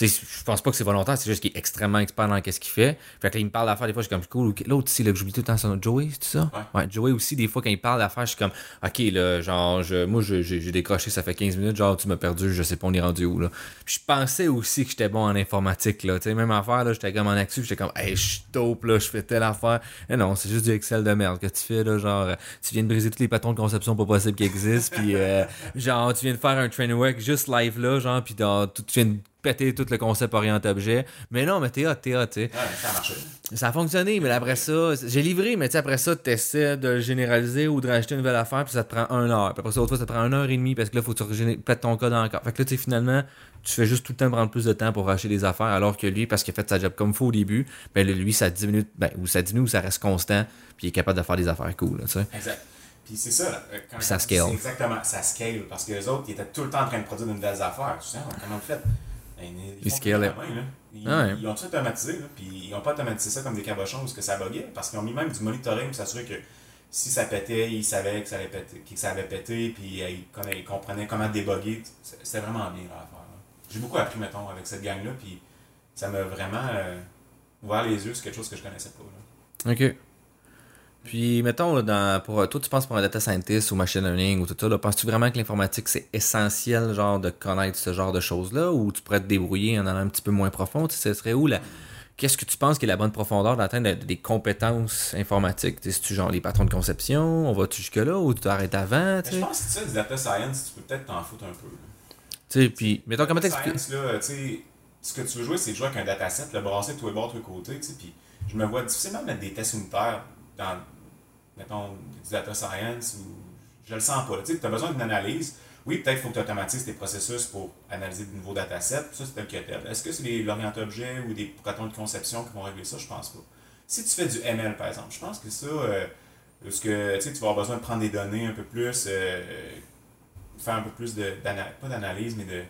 je pense pas que c'est volontaire, c'est juste qu'il est extrêmement expert dans ce qu'il fait. Fait que là, il me parle d'affaires, des fois, je suis comme cool. L'autre ici, là, que j'oublie tout le temps son Joey, c'est ça? Ouais. Joey aussi, des fois, quand il parle d'affaires, je suis comme, OK, là, genre, je, moi, j'ai décroché, ça fait 15 minutes, genre, tu m'as perdu, je sais pas, on est rendu où, là. Puis je pensais aussi que j'étais bon en informatique, là. Tu sais, même affaire, là, j'étais comme en actu, j'étais comme, hey, je suis dope, là, je fais telle affaire. Et non, c'est juste du Excel de merde que tu fais, là, genre, tu viens de briser tous les patrons de conception pas possibles qui existent, puis euh, genre, tu viens de faire un training work juste live, là, genre, puis tu viens de péter tout le concept orienté-objet. Mais non, mais t'es hot, t'es hot, tu sais. ça a marché. Ça a fonctionné, mais après ça, j'ai livré, mais tu sais, après ça, tu essaies de le généraliser ou de rajouter une nouvelle affaire, puis ça te prend un heure. Puis après ça, autre fois, ça te prend une heure et demie parce que là, il faut que tu pètes ton code encore. Fait que là, tu sais, finalement, tu fais juste tout le temps prendre plus de temps pour racheter des affaires, alors que lui, parce qu'il a fait sa job comme faut au début, ben lui, ça diminue, ben, ou ça diminue ou ça reste constant, puis il est capable de faire des affaires cool, tu sais. Exact. Puis c'est ça. Euh, quand ça scale. Exactement, ça scale. Parce que les autres, ils étaient tout le temps en train de produire de nouvelles affaires. Tu sais, comment vous faites? Ils, scale ils, ah ils, ont tout automatisé, là, puis ils n'ont pas automatisé ça comme des cabochons parce que ça buguait, parce qu'ils ont mis même du monitoring pour s'assurer que si ça pétait, ils savaient que ça, allait péter, que ça avait pété, puis euh, ils, comprenaient comment débugger. C'était vraiment bien à faire. J'ai beaucoup appris, mettons, avec cette gang-là, puis ça m'a vraiment euh, ouvert les yeux sur quelque chose que je connaissais pas. Là. Ok. Puis, mettons, dans, pour, toi, tu penses pour un data scientist ou machine learning ou tout ça, penses-tu vraiment que l'informatique, c'est essentiel, genre, de connaître ce genre de choses-là, ou tu pourrais te débrouiller en allant un petit peu moins profond? Tu ce serait où la... Qu'est-ce que tu penses qui est la bonne profondeur d'atteindre des compétences informatiques? C'est-tu genre les patrons de conception? On va-tu jusque-là ou tu t'arrêtes avant? Je pense que ça, du data science, tu peux peut-être t'en foutre un peu. Tu sais, puis, mettons, comment t'expliques? ce que tu veux jouer, c'est jouer avec un dataset, le brasser de tous les bords, de tous les côtés, tu sais, puis je me vois difficilement mettre des tests unitaires dans, mettons, du data science ou je le sens pas. Tu as besoin d'une analyse. Oui, peut-être qu'il faut que tu automatises tes processus pour analyser de nouveaux datasets. Ça, c'est tel que tel. Est-ce que c'est l'orienté objet ou des patrons de conception qui vont régler ça? Je pense pas. Si tu fais du ML, par exemple, je pense que ça, euh, parce que tu vas avoir besoin de prendre des données un peu plus, euh, faire un peu plus de, pas d'analyse, mais de,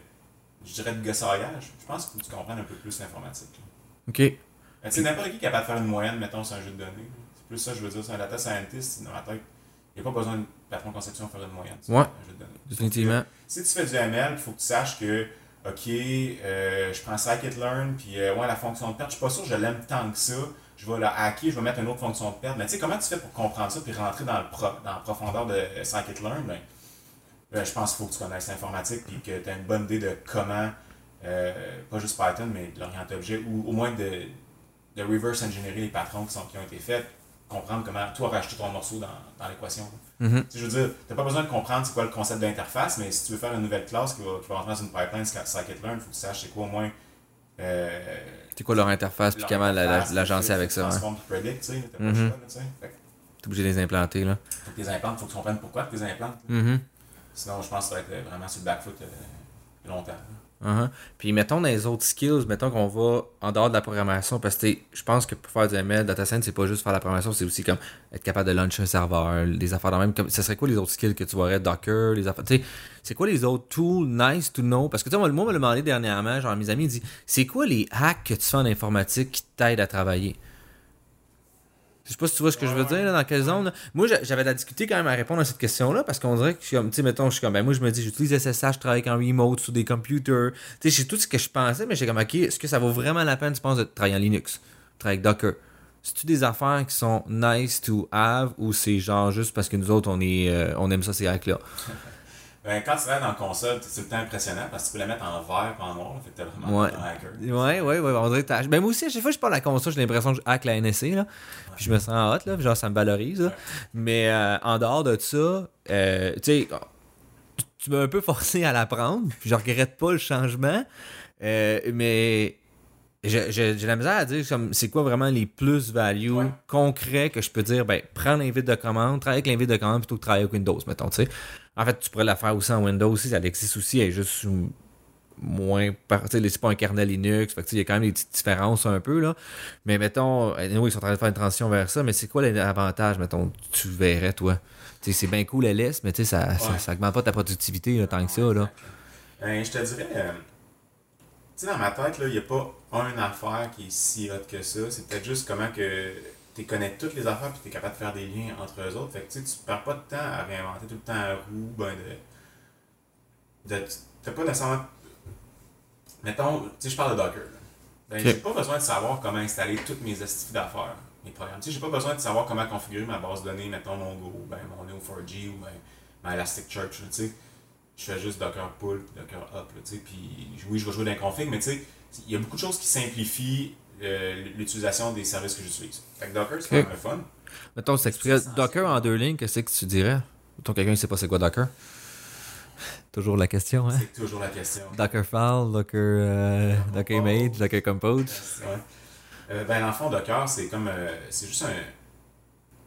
je dirais, de gossaillage. Je pense que tu comprennes un peu plus l'informatique. OK. Ben, c'est n'importe qui est capable de faire une moyenne, mettons, sur un jeu de données plus ça, je veux dire, c'est un data scientist, dans la tête, il n'y a pas besoin de patron de conception pour faire une moyenne. Ouais, définitivement. si tu fais du ML, il faut que tu saches que, OK, euh, je prends scikit-learn, puis euh, ouais, la fonction de perte, je suis pas sûr que je l'aime tant que ça. Je vais la hacker, je vais mettre une autre fonction de perte. Mais tu sais, comment tu fais pour comprendre ça, puis rentrer dans, le dans la profondeur de scikit-learn? Ben, ben, je pense qu'il faut que tu connaisses l'informatique, puis que tu as une bonne idée de comment, euh, pas juste Python, mais de l'orienté objet, ou au moins de, de reverse engineer les patrons qui, sont, qui ont été faits comprendre comment toi racheter ton morceau dans, dans l'équation. Mm-hmm. Je veux dire, tu n'as pas besoin de comprendre c'est quoi le concept d'interface, mais si tu veux faire une nouvelle classe qui va, qui va rentrer dans une pipeline scikit-learn, il faut que tu saches c'est quoi au moins. Euh, c'est quoi leur interface, puis comment l'agencer avec ça. Transform hein. predict, tu sais. T'es mm-hmm. obligé de les implanter, là. Faut que les implantes, faut que tu comprennes pourquoi tu les implantes. Mm-hmm. Sinon, je pense que ça va être vraiment sur le back foot euh, longtemps. Uh-huh. Puis mettons dans les autres skills, mettons qu'on va en dehors de la programmation, parce que je pense que pour faire du ML, data science, c'est pas juste faire la programmation, c'est aussi comme être capable de lancer un serveur, des affaires dans même. Comme, ça serait quoi les autres skills que tu vois Docker, les affaires. C'est quoi les autres tools nice to know? Parce que tu sais, moi, mot me demandé dernièrement, genre mes amis dit c'est quoi les hacks que tu fais en informatique qui t'aident à travailler? Je sais pas si tu vois ce que je veux dire, là, dans quelle zone. Moi, j'avais de la difficulté quand même à répondre à cette question-là parce qu'on dirait que je suis comme, tu sais, mettons, je suis comme, ben, moi, je me dis, j'utilise SSH, je travaille en remote sur des computers. Tu sais, c'est tout ce que je pensais, mais j'ai comme, ok, est-ce que ça vaut vraiment la peine, tu penses, de travailler en Linux, travailler avec Docker? C'est-tu des affaires qui sont nice to have ou c'est genre juste parce que nous autres, on, est, euh, on aime ça, ces hacks-là? Ben, quand tu vas dans la console, c'est tout le temps impressionnant parce que tu peux la mettre en vert et en noir. Fait que t'as vraiment ouais. un hacker. Ouais, ouais, ouais. On dirait que ben, moi aussi, à chaque fois que je parle de la console, j'ai l'impression que je hack la NSC. Là. Puis je me sens hot, là. Genre, ça me valorise. Mais euh, en dehors de ça, euh, tu sais, tu m'as un peu forcé à l'apprendre. Puis je regrette pas le changement. Euh, mais j'ai la misère à dire c'est quoi vraiment les plus-values concrets que je peux dire, ben, prends l'invite de commande, travaille avec l'invite de commande plutôt que travailler avec Windows, mettons, tu sais. En fait, tu pourrais la faire aussi en Windows aussi, ça existe aussi, elle est juste moins c'est pas un kernel Linux fait il y a quand même des petites différences un peu là. Mais mettons ils sont en train de faire une transition vers ça mais c'est quoi l'avantage mettons tu verrais toi? C'est bien cool LS mais ça, ça, ça augmente pas ta productivité là, tant que ça là. Ben, je te dirais euh, tu sais dans ma tête il n'y a pas une affaire qui est si hot que ça. C'est peut-être juste comment que tu connais toutes les affaires et tu es capable de faire des liens entre eux autres. Fait que tu ne perds pas de temps à réinventer tout le temps un roue, ben de. de t'as pas nécessairement. Mettons, tu sais, je parle de Docker. Ben, j'ai pas besoin de savoir comment installer toutes mes astuces d'affaires, mes programmes. Tu sais, j'ai pas besoin de savoir comment configurer ma base de données, mettons mon Go, ben, mon Neo4j ou ben, ma Elasticsearch, tu sais. Je fais juste Docker pull, Docker up, tu sais. Puis oui, je vais jouer dans les configs, mais tu sais, il y a beaucoup de choses qui simplifient l'utilisation des services que j'utilise. Fait que Docker, c'est okay. quand fun. Mettons, Docker en deux lignes, qu'est-ce que tu dirais? Mettons, quelqu'un ne sait pas c'est quoi Docker? Toujours la question, hein? C'est toujours la question. Dockerfile, Docker, euh, Docker Image, Docker Compose. Ouais. Euh, ben, dans le fond, Docker, c'est comme. c'est juste un.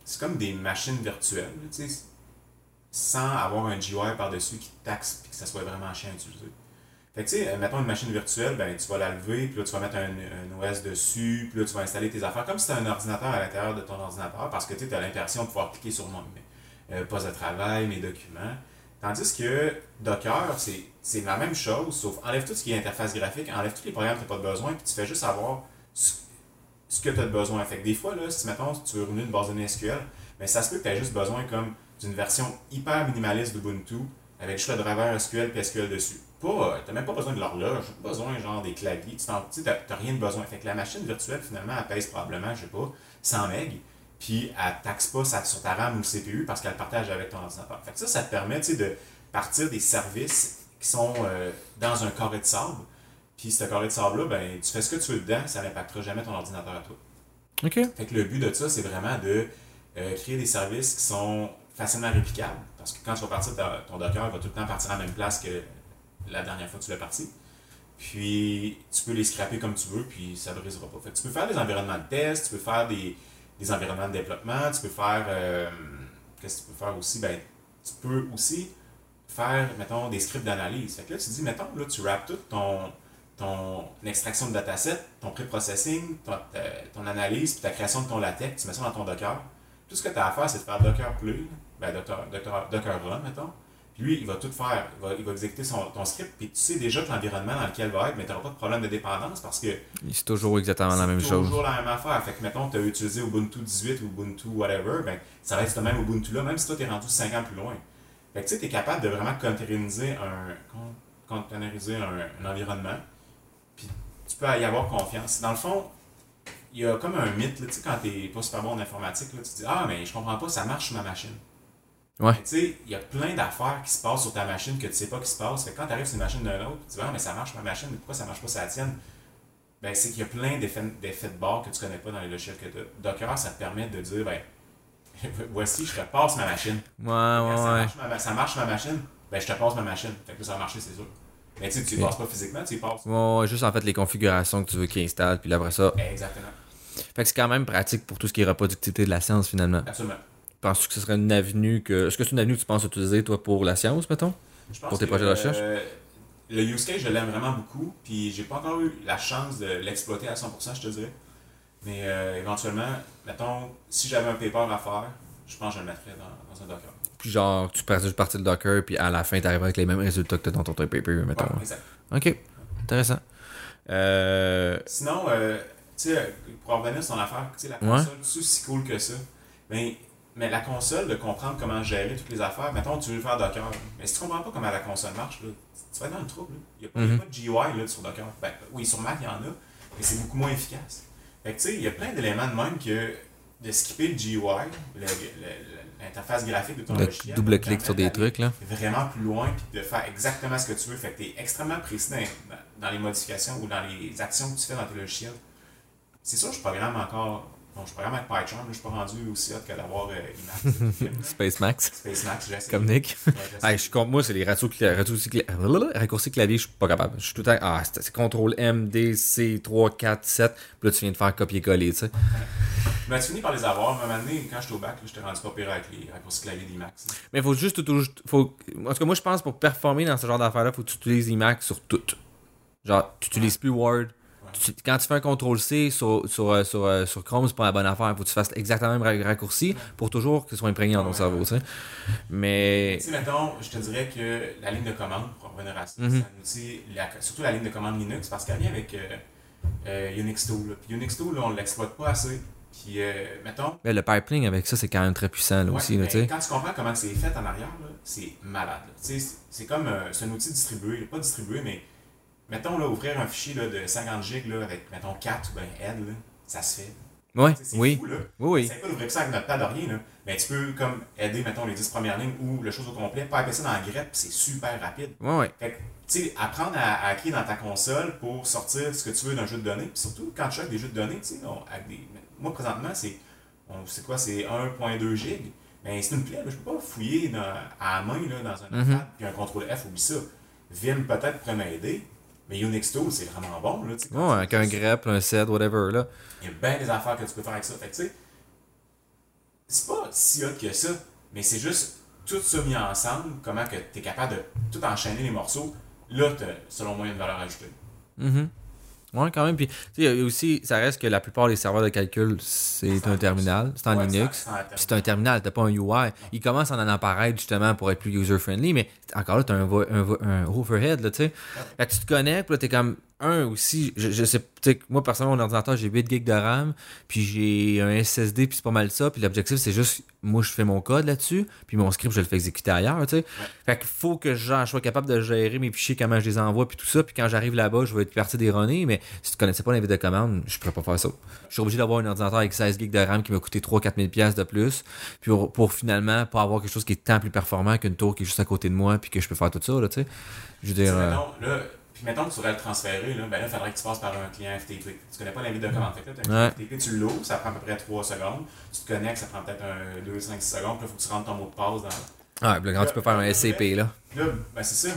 C'est comme des machines virtuelles, tu sais, sans avoir un GUI par-dessus qui taxe et que ça soit vraiment chiant à utiliser. Fait que, tu sais, mettons une machine virtuelle, ben, tu vas la lever, puis là, tu vas mettre un, OS dessus, puis là, tu vas installer tes affaires, comme si c'était un ordinateur à l'intérieur de ton ordinateur, parce que tu as l'impression de pouvoir cliquer sur mon euh, poste de travail, mes documents. Tandis que Docker, c'est la même chose, sauf enlève tout ce qui est interface graphique, enlève tous les programmes que tu n'as pas besoin, puis tu fais juste avoir ce, que tu as besoin. Fait que des fois, là, si mettons, tu veux revenir une base de données SQL, ben, ça se peut que tu aies juste besoin comme d'une version hyper minimaliste d'Ubuntu, avec juste le driver SQL et SQL dessus pas, t'as même pas besoin de l'horloge, pas besoin genre des claviers, tu n'as rien de besoin. Fait que la machine virtuelle, finalement, elle pèse probablement, je sais pas, 100 MB, puis elle taxe pas sur ta RAM ou CPU parce qu'elle partage avec ton ordinateur. Fait que ça, ça te permet de partir des services qui sont euh, dans un carré de sable, puis ce carré de sable-là, ben, tu fais ce que tu veux dedans, ça n'impactera jamais ton ordinateur à toi. OK. Fait que le but de ça, c'est vraiment de euh, créer des services qui sont facilement réplicables. Parce que quand tu vas partir, ton Docker va tout le temps partir à la même place que la dernière fois que tu l'as parti. Puis tu peux les scraper comme tu veux, puis ça ne brisera pas. Fait tu peux faire des environnements de test, tu peux faire des, des environnements de développement, tu peux faire. Euh, qu'est-ce que tu peux faire aussi? Ben, Tu peux aussi faire, mettons, des scripts d'analyse. Fait que là, tu dis, mettons, là, tu wraps tout ton, ton extraction de dataset, ton pré-processing, ton, analyse, puis ta création de ton latex, tu mets ça dans ton Docker. Tout ce que tu as à faire, c'est de faire Docker Play, ben, Docker, Docker, Docker Run, mettons lui, il va tout faire. Il va, il va exécuter son, ton script, puis tu sais déjà que l'environnement dans lequel il va être, mais tu n'auras pas de problème de dépendance parce que. C'est toujours exactement la même chose. C'est toujours la même affaire. Fait que, mettons, tu as utilisé Ubuntu 18 ou Ubuntu whatever, ben, ça reste le même Ubuntu-là, même si toi, tu es rendu 5 ans plus loin. Fait que tu sais, tu es capable de vraiment containeriser un, containeriser un, un environnement, puis tu peux y avoir confiance. Dans le fond, il y a comme un mythe, tu sais, quand tu n'es pas super bon en informatique, là, tu te dis Ah, mais je comprends pas, ça marche sur ma machine. Ouais. Tu sais, il y a plein d'affaires qui se passent sur ta machine que tu sais pas qui se passent. Fait quand tu arrives sur une machine d'un autre, tu dis Ah, mais ça marche ma machine, mais pourquoi ça marche pas sur la tienne? Ben, C'est qu'il y a plein d'effets de bord que tu connais pas dans les logiciels que tu Docker, ça te permet de dire ben, Voici, je te passe ma machine. Ouais, ouais, ça, ouais. Marche ma, ça marche ma machine, ben, je te passe ma machine. Fait que ça va marcher, c'est sûr. Mais tu sais, tu ne passes pas physiquement, tu y passes. Ouais, juste en fait les configurations que tu veux qu'il installe, puis après ça. Exactement. Fait que c'est quand même pratique pour tout ce qui est reproductivité de la science finalement. Absolument. Penses-tu que ce serait une avenue que. Est-ce que c'est une avenue que tu penses utiliser, toi, pour la science, mettons? Je pense Pour tes projets de recherche? euh, le use case, je l'aime vraiment beaucoup, puis j'ai pas encore eu la chance de l'exploiter à 100%, je te dirais. Mais euh, éventuellement, mettons, si j'avais un paper à faire, je pense que je le mettrais dans, dans un Docker. Puis genre, tu passes juste partir le Docker, puis à la fin, tu arrives avec les mêmes résultats que tu as dans ton paper, mettons. Ouais, exact. Ok, intéressant. Euh, Sinon, euh, tu sais, pour en revenir sur ton affaire, tu sais, la Ouais. console, c'est si cool que ça. Mais, mais la console, de comprendre comment gérer toutes les affaires, mettons, tu veux faire Docker. Mais si tu comprends pas comment la console marche, là, tu vas être dans le trouble. là. Il n'y a, pas- Mhm. pas de GUI là, sur Docker. Ben, oui, sur Mac, il y en a, mais c'est beaucoup moins efficace. Fait que, tu sais, il y a plein d'éléments de même que de skipper le GUI, l'interface graphique de ton logiciel. double clic sur des trucs, là. vraiment plus loin puis de faire exactement ce que tu veux. Fait que tu es extrêmement précis dans les modifications ou dans les actions que tu fais dans tes logiciels. C'est sûr, je programme encore. Bon, je programme avec PyCharm, je suis pas rendu aussi hot que d'avoir euh. Space Max, Space Max, j'ai essayé. comme Nick. Ouais. Hey, je suis contre moi, c'est les raccourcis, raccourcis, cla- raccourcis clavier, je suis pas capable. Je suis tout le temps. Ah, c'est CTRL M, D, C, 3, 4, 7. Puis là, tu viens de faire copier-coller, tu sais. Mais tu finis par les avoir. À un moment donné, quand j'étais au bac, j'étais rendu pas pire avec les raccourcis clavier là. Mais il faut juste toujours. Faut, en tout cas, moi, je pense pour performer dans ce genre d'affaires-là, faut que tu utilises Emacs sur tout. Genre, tu utilises plus Word. Tu- quand tu fais un CTRL-C sur, sur, euh, sur, euh, sur Chrome, c'est pas la bonne affaire. Faut que tu fasses exactement le même ra- raccourci pour toujours que ce soit imprégné dans ton Ouais, cerveau, tu sais. Mais. Tu sais, mettons, je te dirais que la ligne de commande, pour revenir à ça, Mhm. c'est un outil, la- surtout la ligne de commande Linux, parce qu'elle vient avec euh, euh, Unix Tool. là. Puis Unix Tool, on ne l'exploite pas assez. Puis, euh, mettons, mais le pipeline avec ça, c'est quand même très puissant, là ouais, aussi, là, quand tu comprends comment c'est fait en arrière, c'est malade. c'est- comme c'est un outil distribué, pas distribué, mais mettons, là, ouvrir un fichier là, de 50 gigs là, avec, mettons, 4 ou bien Ed, là, ça se fait. Ouais, oui. fou, là. Oui, oui. C'est pas d'ouvrir ça avec notre pad de rien, là. Mais tu peux, comme, aider, mettons, les 10 premières lignes ou le chose au complet, piper ça dans la grep, puis c'est super rapide. Ouais, ouais. Fait que, tu sais, apprendre à, à hacker dans ta console pour sortir ce que tu veux d'un jeu de données. Puis surtout, quand tu as des jeux de données, tu sais, des, moi, présentement, c'est, c'est quoi, c'est 1.2 gig. Mais c'est une plaie, là. je peux pas fouiller dans- à la main, là, dans un iPad, puis un contrôle F, oublie ça. Vim peut-être pourrait m'aider, mais Unix Tool, c'est vraiment bon, là, Ouais, avec un grep, un set, whatever, là. il y a bien des affaires que tu peux faire avec ça. Fait que, tu sais, c'est pas si hot que ça, mais c'est juste tout ça mis ensemble, comment que tu es capable de tout enchaîner les morceaux. Là, selon moi, une valeur ajoutée. Mhm. Ouais, quand même. Puis, tu sais, aussi, ça reste que la plupart des serveurs de calcul, c'est un terminal, c'est en Ouais, Linux. c'est un terminal, t'as pas un UI. Il commence à en apparaître justement pour être plus user-friendly, mais encore là, t'as un, un, un overhead, là, tu sais. Tu te connectes, puis là, t'es comme, un aussi, je, je sais, tu sais, moi, personnellement, mon ordinateur, j'ai 8 gigs de RAM, puis j'ai un SSD, puis c'est pas mal ça, puis l'objectif, c'est juste, moi, je fais mon code là-dessus, puis mon script, je le fais exécuter ailleurs, tu sais. Fait qu'il faut que je sois capable de gérer mes fichiers, comment je les envoie, puis tout ça, puis quand j'arrive là-bas, je vais être parti des runners, mais si tu connaissais pas l'invite de commande, je pourrais pas faire ça. Je suis obligé d'avoir un ordinateur avec 16 gigs de RAM qui m'a coûté 3-4 000 pièces de plus, puis pour, pour finalement pas avoir quelque chose qui est tant plus performant qu'une tour qui est juste à côté de moi, puis que je peux faire tout ça, là, tu sais. Je veux dire... euh, là, puis mettons que tu voudrais le transférer, là, ben là, il faudrait que tu passes par un client FTP. Tu connais pas l'invite de commande. Fait que là, tu as un Ouais. FTP, tu l'ouvres, ça prend à peu près 3 secondes. Tu te connectes, ça prend peut-être un 2, 5, 6 secondes. Puis là, il faut que tu rentres ton mot de passe dans, Ouais, puis là, quand tu peux faire un SCP, là. Là, ben c'est ça.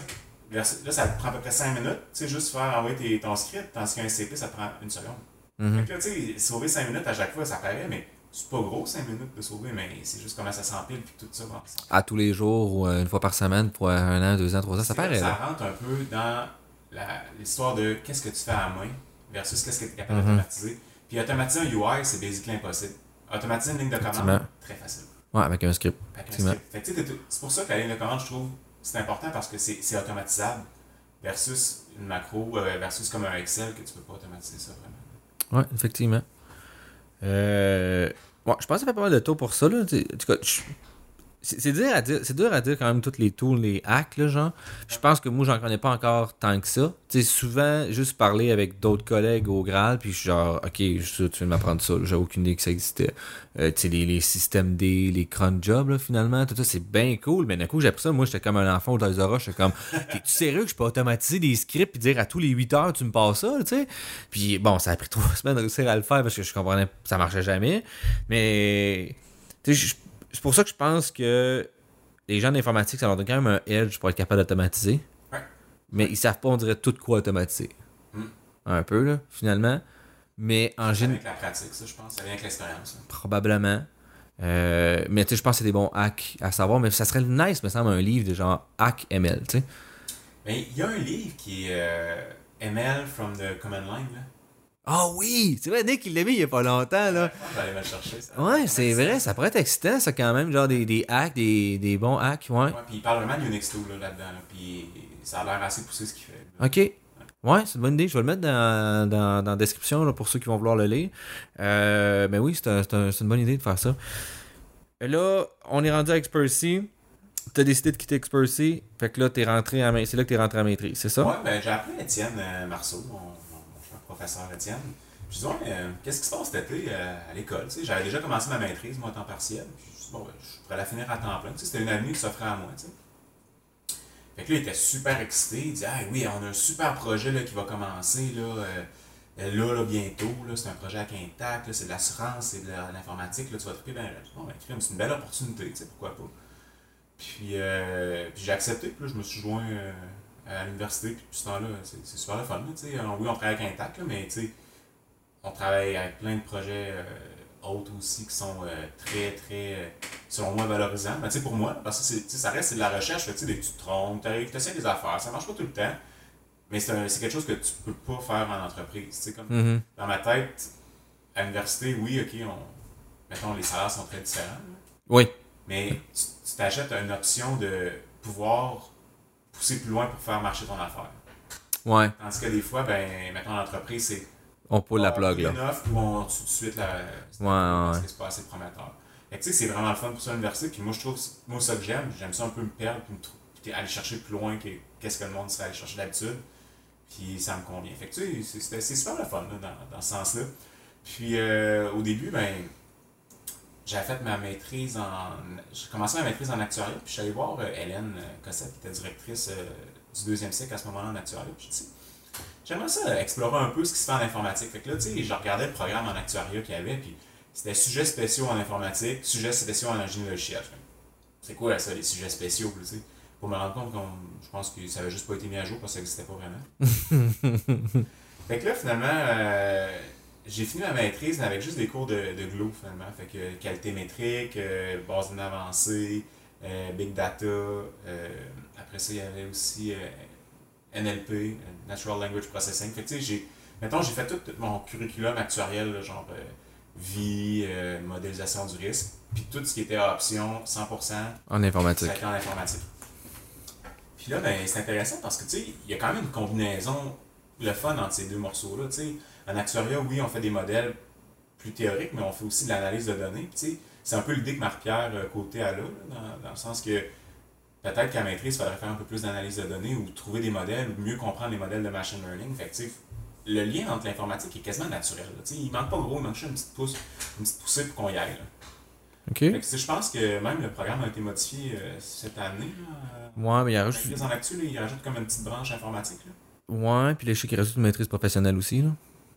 Là, ça te prend à peu près 5 minutes, tu sais, juste faire envoyer tes- ton script, tandis qu'un CP, ça prend une seconde. Mhm. Fait que là, tu sais, sauver 5 minutes à chaque fois, ça paraît, mais c'est pas gros 5 minutes de sauver, mais c'est juste comment ça s'empile, puis tout ça ensemble. À tous les jours ou euh, une fois par semaine pour un an, deux ans, trois ans, ça paraît, Ça là. rentre un peu dans la- l'histoire de qu'est-ce que tu fais à la main versus qu'est-ce que tu es capable Mhm. d'automatiser. Puis automatiser un UI, c'est basically impossible. Automatiser une ligne de commande, très facile. Ouais, avec un script. C'est pour ça que la ligne de commande, je trouve, c'est important parce que c'est automatisable versus une macro, euh, versus comme un Excel que tu peux pas automatiser ça vraiment. Ouais, effectivement. Euh... Ouais, je pense que ça fait pas mal de tour pour ça, là. Tu- En tout cas, je- c'est dur à dire, c'est dur à dire quand même toutes les tools, les hacks, là, genre. Je pense que moi, j'en connais pas encore tant que ça. Tu sais, souvent, juste parler avec d'autres collègues au Graal, puis je suis genre, ok, je- tu de m'apprendre ça, j'ai aucune idée que ça existait. Euh, tu sais, les, les systèmes D, les cron jobs, là, finalement, tout ça, c'est bien cool. Mais d'un coup, j'ai appris ça, moi, j'étais comme un enfant au Toys Us, j'étais comme, t'es-tu sérieux que je peux automatiser des scripts puis dire à tous les 8 heures, tu me passes ça, tu sais? Puis bon, ça a pris trois semaines de réussir à le faire parce que je comprenais, ça marchait jamais. Mais, tu sais, je- c'est pour ça que je pense que les gens d'informatique, ça leur donne quand même un edge pour être capable d'automatiser. Ouais. Mais ils savent pas, on dirait, tout quoi automatiser. Mm. Un peu, là, finalement. Mais en général, avec la pratique, ça, je pense. Ça vient avec l'expérience. hein. probablement. Euh, mais tu sais, je pense que c'est des bons hacks à savoir. Mais ça serait nice, me semble, un livre de genre hack ML, tu sais. Mais il y a un livre qui est euh, ML from the Command Line. Là. Ah oui! C'est vrai, Nick, il l'a mis il y a pas longtemps, là. Aller le chercher. Ça. Ouais, c'est vrai, ça pourrait être excitant, ça, quand même. Genre des, des hacks, des, des bons hacks, ouais. Ouais, puis il parle vraiment de Unix 2 là, là-dedans. Là, puis ça a l'air assez poussé ce qu'il fait. là. OK. Ouais, c'est une bonne idée. Je vais le mettre dans, dans, dans la description là, pour ceux qui vont vouloir le lire. Euh, mais oui, c'est un- c'est un- c'est une bonne idée de faire ça. Et là, on est rendu à Expercy. Tu as décidé de quitter Expercy. Fait que là, t'es rentré à, c'est là que tu es rentré à maîtrise, c'est ça? Ouais, ben j'ai appelé Étienne euh, Marceau, professeur Étienne. Je dit, ouais, euh, qu'est-ce qui se passe cet été euh, à l'école? Tu sais, J'avais déjà commencé ma maîtrise, moi, à temps partiel. Puis je bon, ben, je pourrais la finir à temps plein. Tu sais, C'était une avenue qui s'offrait à moi. Tu sais. Fait que là, il était super excité. Il dit, ah oui, on a un super projet là, qui va commencer là, euh, là, là, bientôt. Là, c'est un projet à Quintac, c'est de l'assurance, c'est de l'informatique. Tu vas ben, bon, ben, c'est une belle opportunité, tu sais, pourquoi pas. Puis, puis j'ai accepté, puis là, je me suis joint à l'université, puis depuis ce temps-là, c'est c'est super le fun. Tu. Alors, oui, on travaille avec Intact, là, mais tu on travaille avec plein de projets euh, autres aussi qui sont euh, très, très, euh, selon moi, valorisants. Mais tu sais, pour moi, parce que tu ça reste c'est de la recherche, fait que, tu tu te trompes, tu essaies des affaires, ça marche pas tout le temps, mais c'est quelque chose que tu peux pas faire en entreprise. Tu comme Mhm. dans ma tête, à l'université, oui, ok, on, mettons, les salaires sont très différents. là. Oui. Mais tu tu t'achètes une option de pouvoir pousser plus loin pour faire marcher ton affaire. Ouais. Tandis que des fois, ben, mettons, l'entreprise, c'est. On pull la plug, là. Une ou on tue tout de suite la. Ouais, parce ouais. que c'est pas assez prometteur. Fait que, tu sais, c'est vraiment le fun pour ça l'université. Puis moi, je trouve, moi, ça que j'aime, j'aime ça un peu me perdre, puis me trou- puis aller chercher plus loin que qu'est-ce que le monde serait allé chercher d'habitude. Puis ça me convient. Fait que, tu sais, c'est super le fun, là, dans, dans ce sens-là. Puis euh, au début, ben, j'avais fait ma maîtrise en. J'ai commencé ma maîtrise en actuariat, puis je suis allé voir euh, Hélène euh, Cossette, qui était directrice euh, du deuxième siècle à ce moment-là en actuariat. Puis, sais, j'aimerais ça explorer un peu ce qui se fait en informatique. Fait que là, tu sais, je regardais le programme en actuariat qu'il y avait, puis c'était sujets spéciaux en informatique, sujets spéciaux en ingénierie logicielle. Je C'est quoi ça, les sujets spéciaux, tu sais? Pour me rendre compte qu'on. Je pense que ça avait juste pas été mis à jour parce que ça n'existait pas vraiment. Fait que là, finalement, euh, j'ai fini ma maîtrise mais avec juste des cours de, de GLO, finalement. Fait que qualité métrique, euh, base données avancée, euh, big data. euh, après ça, il y avait aussi NLP, Natural Language Processing. Fait que tu sais, j'ai. Mettons, j'ai fait tout mon curriculum actuariel, là, genre vie, modélisation du risque, puis tout ce qui était option 100%, En informatique. en informatique. Puis là, ben, c'est intéressant parce que, tu sais, il y a quand même une combinaison, le fun entre ces deux morceaux-là. Tu sais, en actuariat, oui, on fait des modèles plus théoriques, mais on fait aussi de l'analyse de données. Sais, c'est un peu l'idée que Marc-Pierre euh, Côté a là, dans, dans le sens que peut-être qu'à maîtrise, il faudrait faire un peu plus d'analyse de données ou trouver des modèles ou mieux comprendre les modèles de machine learning. Fait que, sais, le lien entre l'informatique est quasiment naturel. là. Tu sais, il manque pas gros, il manque juste une petite, pousse, une petite poussée pour qu'on y aille. là. Fait que, sais, je pense que même le programme a été modifié euh, cette année. Là, Ouais, mais il y a juste. maîtrise en actu, là, il rajoute comme une petite branche informatique. Là, Ouais, puis les chiffres qui rajoute une maîtrise professionnelle aussi, là.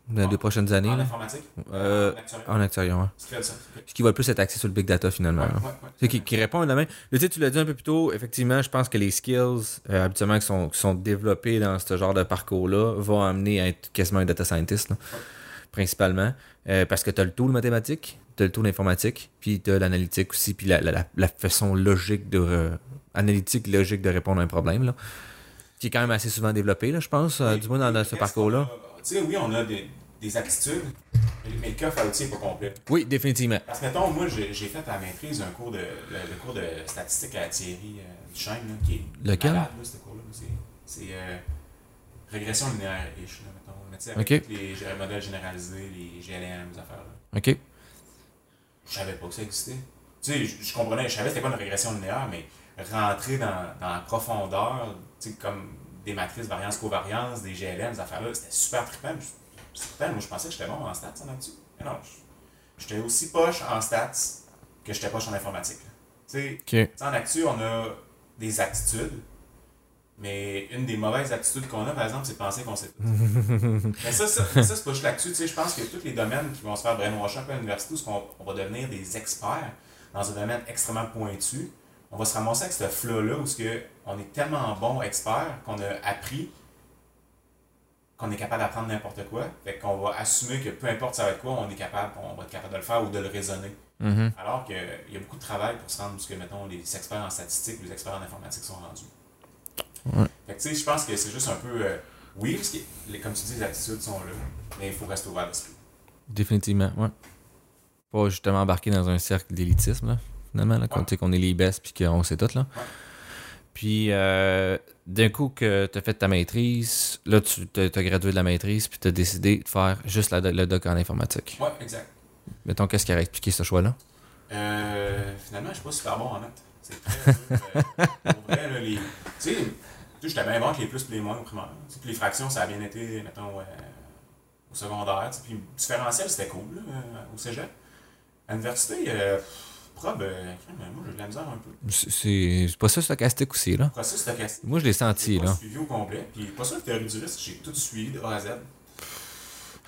Dans les deux prochaines années, en là. informatique? Euh, en actuariat. En actuariat, ouais. Ce qui ça. Ok. Ce qui va plus être axé sur le big data, finalement. Ouais, qui, qui répond à la main. Mais tu l'as dit un peu plus tôt, effectivement, je pense que les skills, euh, habituellement, qui sont, qui sont développés dans ce genre de parcours-là, vont amener à être quasiment un data scientist, là, principalement. Euh, parce que tu as le tool mathématique, tu as le tool informatique, puis tu as l'analytique aussi, puis la, la, la- la façon logique de. analytique, logique de répondre à un problème, là. Qui est quand même assez souvent développé, là, je pense, du moins dans, ce parcours-là. Tu sais, oui, on a des, des aptitudes, mais- le coffre à outils n'est pas complet. Oui, définitivement. Parce que, mettons, moi, j'ai fait à la maîtrise un cours de, le, le cours de statistique à Thierry euh, Duchesne, là, qui est Lequel? malade, là, ce cours-là. C'est- euh, régression linéaire-ish, là, mettons. Mais tu sais, avec les modèles généralisés, les GLM, les affaires-là. OK. Je savais pas que ça existait. Tu sais, je, je comprenais, je savais c'était quoi une régression linéaire, mais rentrer dans, dans la profondeur, tu sais, comme des matrices variance-covariance, des GLM, ces affaires-là, c'était super trippant. Moi, je pensais que j'étais bon en stats en là-dessus. Mais non, j'étais aussi poche en stats que j'étais poche en informatique. Tu sais, en actu, on a des attitudes, mais une des mauvaises attitudes qu'on a, par exemple, c'est de penser qu'on sait tout. mais ça, ça, ça c'est pas juste l'actu. Tu sais, je pense que tous les domaines qui vont se faire brainwasher un peu à l'université, où qu'on on va devenir des experts dans un domaine extrêmement pointu, on va se ramasser avec ce flow-là où ce que on est tellement bon expert qu'on a appris qu'on est capable d'apprendre n'importe quoi. Fait qu'on va assumer que peu importe ça va être quoi, on est capable, on va être capable de le faire ou de le raisonner. Mhm. Alors qu'il y a beaucoup de travail pour se rendre jusqu'à, mettons, les experts en statistique ou les experts en informatique sont rendus. Ouais. Fait que, tu sais, je pense que c'est juste un peu. euh, oui, parce que, les- comme tu dis, les attitudes sont là, mais il faut rester ouvert d'esprit. Définitivement, ouais. Pas justement embarquer dans un cercle d'élitisme, là, finalement, là, qu'on Ouais. tu sais, qu'on est les best puis qu'on sait tout, là. Ouais. Puis, euh, d'un coup que tu as fait ta maîtrise, là, tu as gradué de la maîtrise, puis tu as décidé de faire juste la, le doc en informatique. Ouais, exact. Mettons, qu'est-ce qui a expliqué ce choix-là? Euh, finalement, je suis pas super bon en maths. C'est très dur. euh, pour vrai, là, les. Tu sais, j'étais bien bon avec les plus et les moins au primaire. Tu sais, Puis les fractions, ça a bien été, mettons, euh, au secondaire. tu sais. Puis différentiel, c'était cool, là, au cégep. À l'université, euh, prob, euh, moi, j'ai de la misère un peu. C'est- pas ça stochastique aussi, là. Processus stochastique. Moi, je l'ai senti, pas là. suivi au complet. Puis pas sûr que théorie du risque, j'ai tout suivi de A à Z.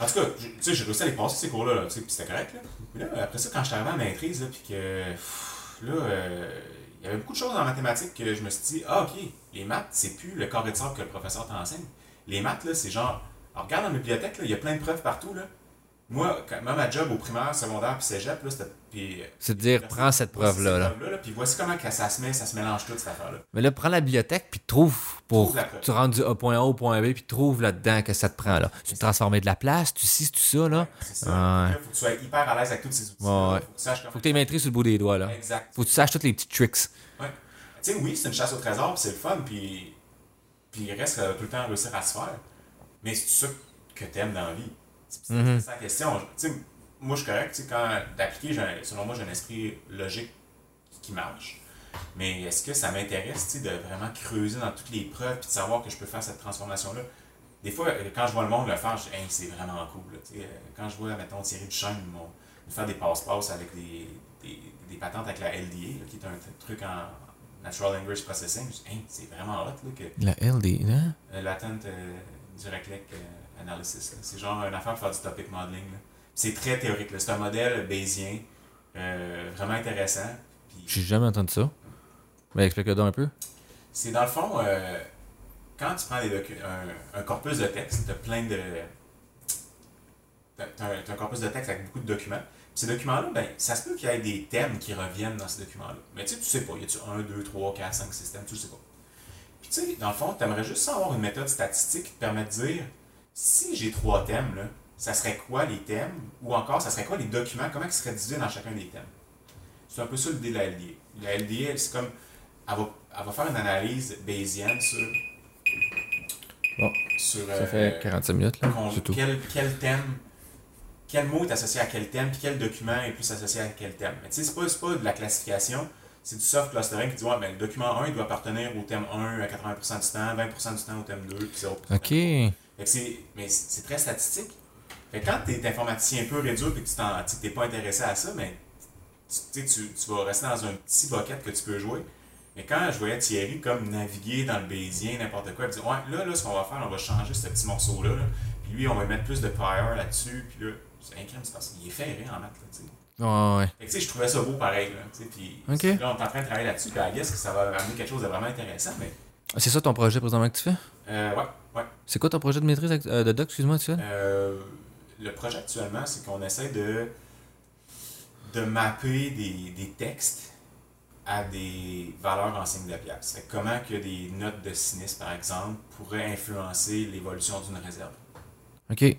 En tout cas, tu sais, j'ai réussi à les passer ces cours-là, là, tu sais, puis c'était correct. Là. Mais là, après ça, quand j'étais arrivé à la maîtrise, là, puis que pff, là, euh, il y avait beaucoup de choses en mathématiques que je me suis dit, ah, ok, les maths, c'est plus le carré de sable que le professeur t'enseigne. Les maths, là, c'est genre, alors, regarde dans la bibliothèque, là, il y a plein de preuves partout, là. Moi, quand, à job au primaire, secondaire, puis cégep, c'était. Puis, C'est de dire, prends cette preuve-là, là. Puis voici comment que ça se met, ça se mélange tout, cette affaire-là. Mais là, prends la bibliothèque, puis trouve pour. Trouve. Tu rentres du A point A au point B, puis trouve là-dedans que ça te prend, là. Tu transformer de la place, tu ci, tu ça, là. C'est ça. Ouais. Faut que tu sois hyper à l'aise avec tous ces outils. Ouais. Faut que tu saches comment. Faut que tu aies maîtrise sur le bout des doigts, là. Exact. Faut que tu saches tous les petits tricks. Tu sais, oui, c'est une chasse au trésor, puis c'est le fun, puis, puis il reste euh, tout le temps à réussir à se faire. Mais c'est ça que t'aimes dans la vie. C'est Mhm. ça la question. Moi, je suis correct, quand d'appliquer, selon moi, j'ai un esprit logique qui marche. Mais est-ce que ça m'intéresse, de vraiment creuser dans toutes les preuves, puis de savoir que je peux faire cette transformation-là? Des fois, euh, quand je vois le monde le faire, je dis, hey, c'est vraiment cool. là. Euh, quand je vois, mettons, Thierry Duchesne mon- faire des passe-passe avec des, des, des patentes avec la LDA, là, qui est un truc en Natural Language Processing, je dis, hey, c'est vraiment hot, là, que La LD, là. euh, Latent euh, Direct Link euh, Analysis. C'est genre une affaire pour faire du topic modeling. là. C'est très théorique. C'est un modèle bayésien, euh, vraiment intéressant. Puis J'ai jamais entendu ça. Mais explique-le un peu. c'est dans le fond, euh, quand tu prends des un, un corpus de texte, tu as plein de. T'as t'as un, t'as un corpus de texte avec beaucoup de documents. Puis ces documents-là, ben, ça se peut qu'il y ait des thèmes qui reviennent dans ces documents-là. Mais tu sais, tu sais pas. Y a-tu 1, 2, 3, 4, 5, 6 thèmes, tu sais pas. Puis tu sais, dans le fond, tu aimerais juste avoir une méthode statistique qui te permet de dire si j'ai trois thèmes, là, ça serait quoi les thèmes? Ou encore, ça serait quoi les documents? Comment ils seraient divisés dans chacun des thèmes? C'est un peu ça l'idée de la LDA. La LDA, c'est comme. Elle va, elle va faire une analyse bayésienne sur. Bon, sur Ça euh, fait 45 minutes, là. C'est tout. Quel, quel thème, quel mot est associé à quel thème, puis quel document est plus associé à quel thème. Mais tu sais, c'est pas, c'est pas de la classification, c'est du soft clustering qui dit, ouais, ben, le document 1, il doit appartenir au thème 1 à 80% du temps, 20% du temps au thème 2, puis 0% Ok. Fait que c'est, mais c'est très statistique. Fait que quand tu es informaticien et dur et que tu t'es pas intéressé à ça, mais tu, tu, vas rester dans un petit bucket que tu peux jouer. Mais quand je voyais Thierry comme naviguer dans le Bayésien, n'importe quoi, il me dit Ouais, là, là, ce qu'on va faire, on va changer ce petit morceau-là. là. Puis lui, on va mettre plus de prior là-dessus. Puis là, c'est crime, c'est parce qu'il est ferré en maths. Là, tu sais. Ouais, ouais. Fait que, tu sais, je trouvais ça beau pareil. Là, puis là, on est en train de travailler là-dessus. Puis I guess que ça va amener quelque chose de vraiment intéressant. Mais C'est ça ton projet présentement que tu fais? euh, ouais, ouais. C'est quoi ton projet de maîtrise euh, de doc, excuse-moi, tu? Euh, le projet actuellement, c'est qu'on essaie de, de mapper des, des textes à des valeurs en signe de pièce. Que comment que des notes de sinistre, par exemple, pourraient influencer l'évolution d'une réserve. Ok.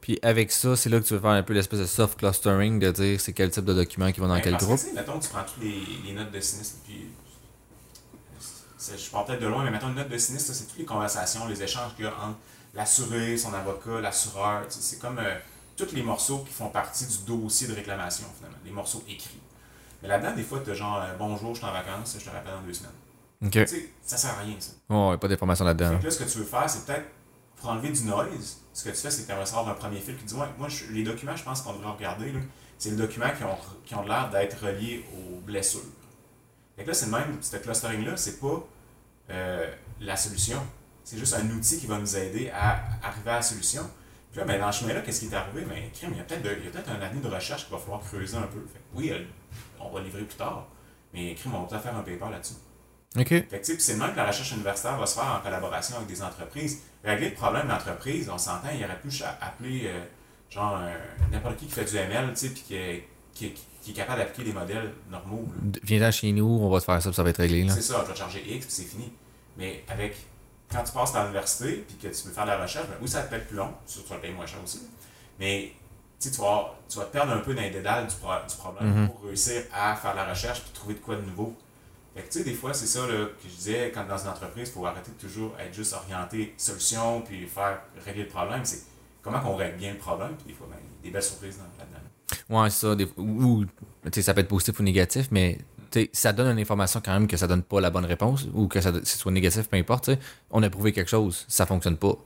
Puis avec ça, c'est là que tu veux faire un peu l'espèce de soft clustering, de dire c'est quel type de document qui va dans Ben, quel parce que, groupe? sais, mettons, tu prends toutes les, les notes de sinistre, puis je pars peut-être de loin, mais mettons une note de sinistre, c'est toutes les conversations, les échanges qu'il y a entre l'assuré, son avocat, l'assureur. C'est comme euh, tous les morceaux qui font partie du dossier de réclamation, finalement, les morceaux écrits. Mais là-dedans, des fois, tu as genre euh, bonjour, je suis en vacances, je te rappelle dans deux semaines. Ok. Tu sais, ça sert à rien, ça. Ouais, pas d'informations là-dedans. Là, ce que tu veux faire, c'est peut-être pour enlever du noise. Ce que tu fais, c'est que tu aimerais savoir d'un premier fil qui dit Ouais, moi, je- les documents, je pense qu'on devrait regarder, là, c'est les documents qui ont, qui ont l'air d'être reliés aux blessures. Fait que là, c'est le même, ce clustering-là, c'est pas euh, la solution. C'est juste un outil qui va nous aider à arriver à la solution. Puis là, ben, dans ce chemin-là, qu'est-ce qui est arrivé? Ben, crime, il y a peut-être peut-être un avenir de recherche qu'il va falloir creuser un peu. Fait oui, euh, on va livrer plus tard, mais crime, on va peut-être faire un paper là-dessus. Ok. C'est le même que la recherche universitaire va se faire en collaboration avec des entreprises. Régler le problème d'entreprise, on s'entend, il aurait pu appeler euh, genre euh, n'importe qui qui fait du ML, tu sais, puis qui, est- qui, est- qui est capable d'appliquer des modèles normaux. là. Viens-t'en chez nous, on va te faire ça, puis ça va être réglé. Là. C'est ça, vais te charger X, puis c'est fini. Mais avec quand tu passes à l'université puis que tu veux faire de la recherche, ben oui, ça te peut être plus long, ça, tu vas payer moins cher aussi. Mais tu, tu, vas, tu vas te perdre un peu dans les dédales du, pro- du problème Mhm. pour réussir à faire de la recherche puis trouver de quoi de nouveau. Fait que tu sais, des fois, c'est ça là, que je disais, quand dans une entreprise, il faut arrêter de toujours être juste orienté solution puis faire régler le problème. C'est comment qu'on règle bien le problème, puis des fois, ben, il y a des belles surprises dans-. Ouais, ça. Des, ou, ça peut être positif ou négatif, mais ça donne une information quand même que ça donne pas la bonne réponse ou que ça que ce soit négatif, peu importe. On a prouvé quelque chose, ça fonctionne pas.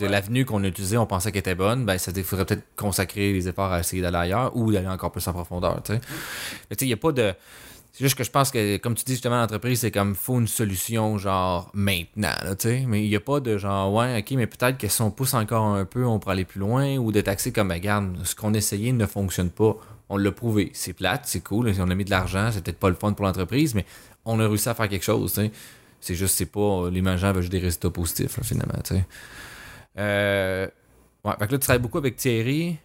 Ouais. L'avenue qu'on a utilisée, on pensait qu'elle était bonne, ben, ça il faudrait peut-être consacrer les efforts à essayer d'aller ailleurs ou d'aller encore plus en profondeur. tu sais. Mais tu sais, il n'y a pas de. C'est juste que je pense que, comme tu dis justement, l'entreprise, c'est comme, faut une solution, genre, maintenant, tu sais. Mais il n'y a pas de genre, ouais, ok, mais peut-être que si on pousse encore un peu, on pourrait aller plus loin, ou de taxer comme, ben, regarde, ce qu'on essayait ne fonctionne pas. On l'a prouvé. C'est plate, c'est cool, on a mis de l'argent, c'est peut-être pas le fun pour l'entreprise, mais on a réussi à faire quelque chose, tu sais. C'est juste, c'est pas, les gens veulent juste des résultats positifs, finalement, tu sais. Euh, ouais, fait que là, tu travailles beaucoup avec Thierry,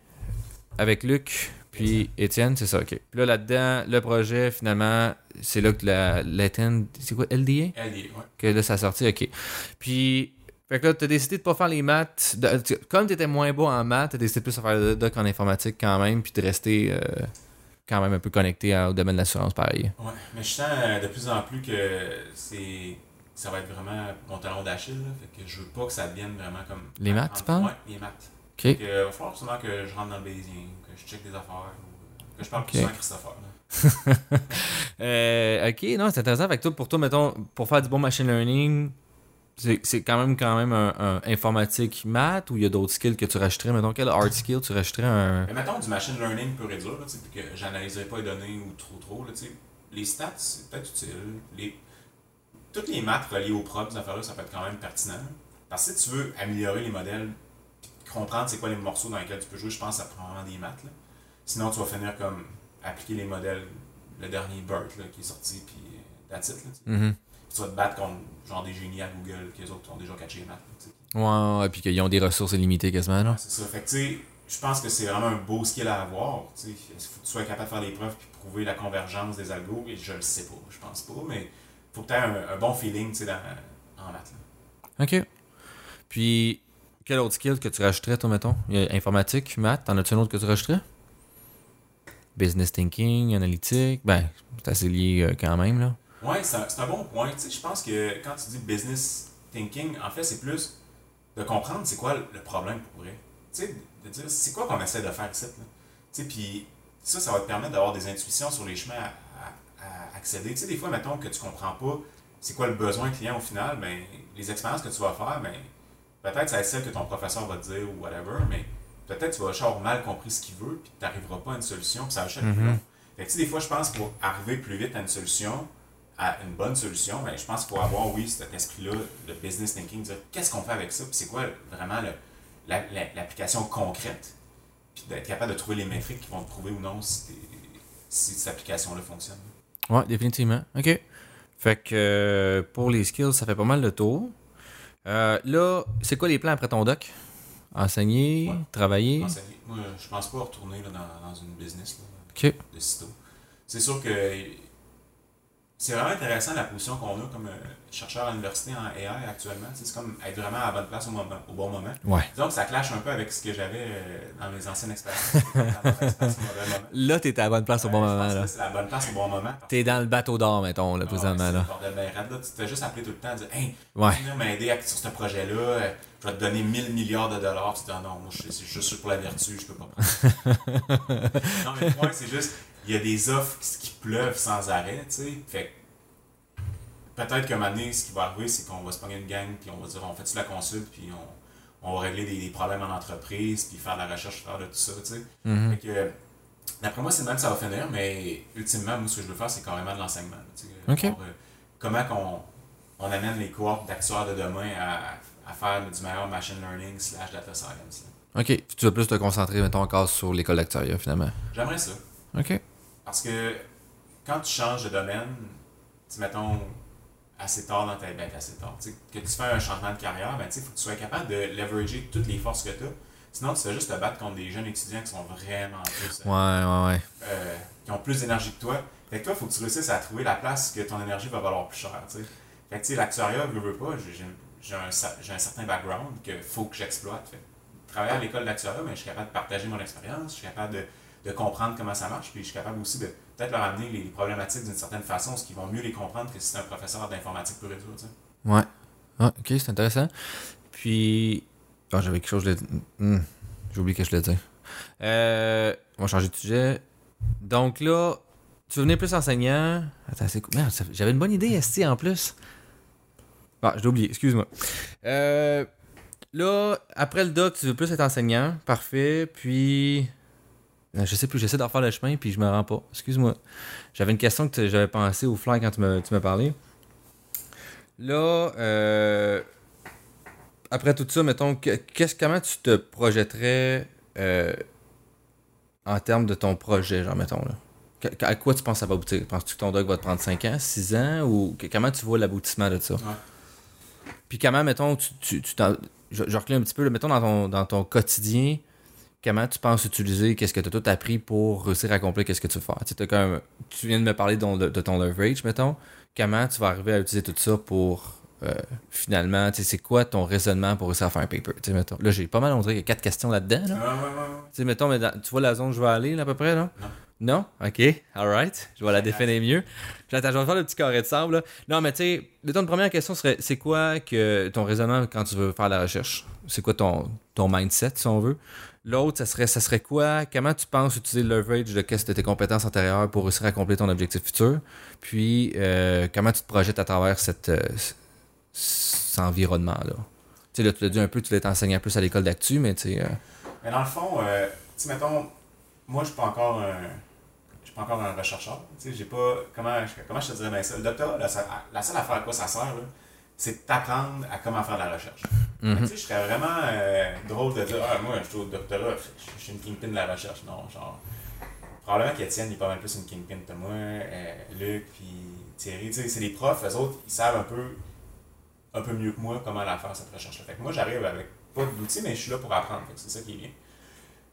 avec Luc, puis Étienne, c'est ça, ok. Puis là, là-dedans, le projet, finalement, c'est là que la, l'Étienne, c'est quoi, LDA? Est, ouais. Que là, ça a sorti, ok. Puis, fait que là, t'as décidé de pas faire les maths. de- tu- comme t'étais moins beau en maths, t'as décidé plus de faire le doc en informatique quand même, puis de rester euh, quand même un peu connecté au domaine de l'assurance, pareil. Ouais, mais je sens euh, de plus en plus que c'est ça va être vraiment mon talon d'Achille. là. Fait que je veux pas que ça devienne vraiment comme. Les maths, tu parles? Ouais, les maths. Ok. Fait que, euh, va falloir sûrement que je rentre dans le Bayésien, que je check des affaires, ou euh, que je parle Ok. plus à Christopher. Euh, ok, non, c'est intéressant. Fait que toi, pour toi, mettons, pour faire du bon machine learning, c'est quand même quand même un, un informatique maths ou il y a d'autres skills que tu rajouterais? Mettons, quel hard skill tu rajouterais un. Mais mettons du machine learning pur et dur, là, que j'analyserai pas les données ou trop trop. Là, les stats, c'est peut-être utile. Les... Toutes les maths reliées aux propres affaires-là, ça peut être quand même pertinent. Parce que si tu veux améliorer les modèles, comprendre c'est quoi les morceaux dans lesquels tu peux jouer, je pense que ça prend vraiment des maths. Là. Sinon, tu vas finir comme appliquer les modèles, le dernier BERT là, qui est sorti, puis euh, that's it. Là. Mhm. Puis tu vas te battre contre genre des génies à Google, qui les autres ont déjà catché les maths. là. Ouais, ouais, puis qu'ils ont des ressources illimitées quasiment. Ouais, c'est ça. Fait que, tu sais, je pense que c'est vraiment un beau skill à avoir. Tu sais, il faut que tu sois capable de faire des preuves puis prouver la convergence des algos. Et je le sais pas, je pense pas, mais faut que tu aies un, un bon feeling, tu sais, dans- en maths. là. OK. Puis, quel autre skill que tu rajouterais, toi, mettons? Informatique, maths, t'en as-tu un autre que tu rajouterais? Business thinking, analytique, ben, c'est assez lié euh, quand même, là. Ouais, c'est un, bon point. Je pense que quand tu dis business thinking, en fait, c'est plus de comprendre c'est quoi le- problème pour vrai. Tu sais, de dire c'est quoi qu'on essaie de faire ici. là? Tu sais, puis ça, ça va te permettre d'avoir des intuitions sur les chemins à, à- à accéder. Tu sais, des fois, mettons que tu comprends pas c'est quoi le besoin client au final, ben, les expériences que tu vas faire, ben, peut-être ça va être celle que ton professeur va te dire ou whatever, mais peut-être tu vas avoir mal compris ce qu'il veut, puis tu n'arriveras pas à une solution, puis ça plus Mhm. long. Fait que, tu sais, des fois, je pense pour arriver plus vite à une solution, à une bonne solution, ben, je pense qu'il faut avoir, oui, cet esprit-là, le business thinking, dire qu'est-ce qu'on fait avec ça, puis c'est quoi vraiment le- la- la- l'application concrète, puis d'être capable de trouver les métriques qui vont te prouver ou non si, cette application-là fonctionne. Ouais, définitivement. OK. Fait que euh, pour les skills, ça fait pas mal de tour. Euh, là, c'est quoi les plans après ton doc? Enseigner, Ouais. travailler? Enseigner. Moi, je pense pas retourner là, dans, dans une business là, OK. de sitôt. C'est sûr que c'est vraiment intéressant la position qu'on a comme euh, chercheur à l'université en AI actuellement. Tu C'est comme être vraiment à la bonne place au, moment, au bon moment. Ouais. Que ça clash un peu avec ce que j'avais euh, dans mes anciennes expériences. Là, t'es à la bonne place au bon moment, là. C'est la bonne place au bon moment. parce T'es dans le bateau d'or, mettons, là, Ah, présentement, là. Tu t'es juste appelé tout le temps, dire Hey, Ouais. venir m'aider à- sur ce projet-là, euh, je vais te donner 1000 milliards de dollars. Tu dis Ah non, moi je- c'est juste pour la vertu, je peux pas prendre. non, mais le point, c'est juste, il y a des offres qui, qui pleuvent sans arrêt, tu sais. Fait peut-être qu'à un moment donné, ce qui va arriver, c'est qu'on va se pogner une gang, puis on va dire On fait-tu la consulte, puis on, on va régler des, des problèmes en entreprise, puis faire de la recherche, faire de tout ça, tu sais. Mhm. Fait que, d'après moi, c'est même que ça va finir, mais ultimement, moi, ce que je veux faire, c'est carrément de l'enseignement. euh, comment qu'on on amène les cohortes d'actuaires de demain à, à faire du meilleur machine learning slash data science. là. OK. Tu vas plus te concentrer, mettons, encore sur l'école d'actuariat, finalement. J'aimerais ça. OK. Parce que quand tu changes de domaine, mettons, assez tard dans ta ben, assez tard, que tu fais un changement de carrière, ben, il faut que tu sois capable de leverager toutes les forces que tu as. Sinon, tu fais juste te battre contre des jeunes étudiants qui sont vraiment plus. euh, Ouais, ouais, ouais. euh, qui ont plus d'énergie que toi. Fait que toi, il faut que tu réussisses à trouver la place que ton énergie va valoir plus cher. tu sais. Fait que tu sais, l'actuariat, veut, veut pas, j'ai- un, un, certain background qu'il faut que j'exploite. Travailler à l'école d'actuariat, ben, je suis capable de partager mon expérience, je suis capable de, de, comprendre comment ça marche, puis je suis capable aussi de peut-être leur amener les, problématiques d'une certaine façon, ce qui vont mieux les comprendre que si c'est un professeur d'informatique pour résoudre. Ouais. Ah, ok, c'est intéressant. Puis, oh, j'avais quelque chose de. Hmm, j'ai oublié que je le dire. Euh, on va changer de sujet. Donc là, tu veux venir plus enseignant? Attends, c'est cool. J'avais une bonne idée, ST, en plus. Ah, je l'ai oublié, excuse-moi. Euh, là, après le doc, tu veux plus être enseignant. Parfait. Puis. Euh, je sais plus, j'essaie d'en faire le chemin, puis je me rends pas. Excuse-moi. J'avais une question que j'avais pensé au fly quand tu m'as parlé. Là, euh, après tout ça, mettons, qu'est-ce, comment tu te projetterais euh, en termes de ton projet, genre, mettons, là? À quoi tu penses que ça va aboutir? Penses-tu que ton doc va te prendre 5 ans, 6 ans? Ou comment tu vois l'aboutissement de ça? Puis comment, mettons, tu, tu, tu je, je un petit peu, mettons, dans ton, dans ton quotidien, comment tu penses utiliser, qu'est-ce que tu as tout appris pour réussir à accomplir, qu'est-ce que tu veux faire? Tu, comme, tu viens de me parler de, de, ton leverage, mettons. Comment tu vas arriver à utiliser tout ça pour euh, finalement, c'est quoi ton raisonnement pour réussir à faire un paper? Mettons. Là, j'ai pas mal, on dirait qu'il y a quatre questions là-dedans. Là. Ouais, mettons, mais tu vois la zone où je vais aller, là, à peu près, là? Non? Non? OK. Alright. Je vais la définir mieux. J'attends, je vais faire le petit carré de sable. Là. Non, mais tu sais, mettons, une première question serait c'est quoi que ton raisonnement quand tu veux faire la recherche? C'est quoi ton, ton mindset, si on veut? L'autre, ça serait, ça serait quoi? Comment tu penses utiliser le leverage de, de tes compétences antérieures pour réussir à accomplir ton objectif futur? Puis, euh, comment tu te projettes à travers euh, cet environnement-là? Tu sais, là, tu l'as dit un peu, tu l'as enseigné un peu à l'école d'actu, mais tu sais. Euh, mais dans le fond, tu mettons, moi, je suis pas encore. Je suis pas encore un rechercheur. Tu sais, j'ai pas. Comment, comment je te dirais bien ça? Le doctorat, la, la seule affaire à quoi ça sert, là, c'est d'apprendre à comment faire de la recherche. Tu sais, je serais vraiment euh, drôle de dire Ah, moi, je suis au doctorat, je suis une kingpin de la recherche. Non, genre. Probablement qu'Étienne, il est pas mal plus une kingpin que moi, euh, Luc, puis Thierry. Tu sais, c'est des profs, eux autres, ils savent un peu, un peu mieux que moi comment la faire, cette recherche-là. Fait que moi, j'arrive avec pas d'outils, mais je suis là pour apprendre. c'est ça qui est bien.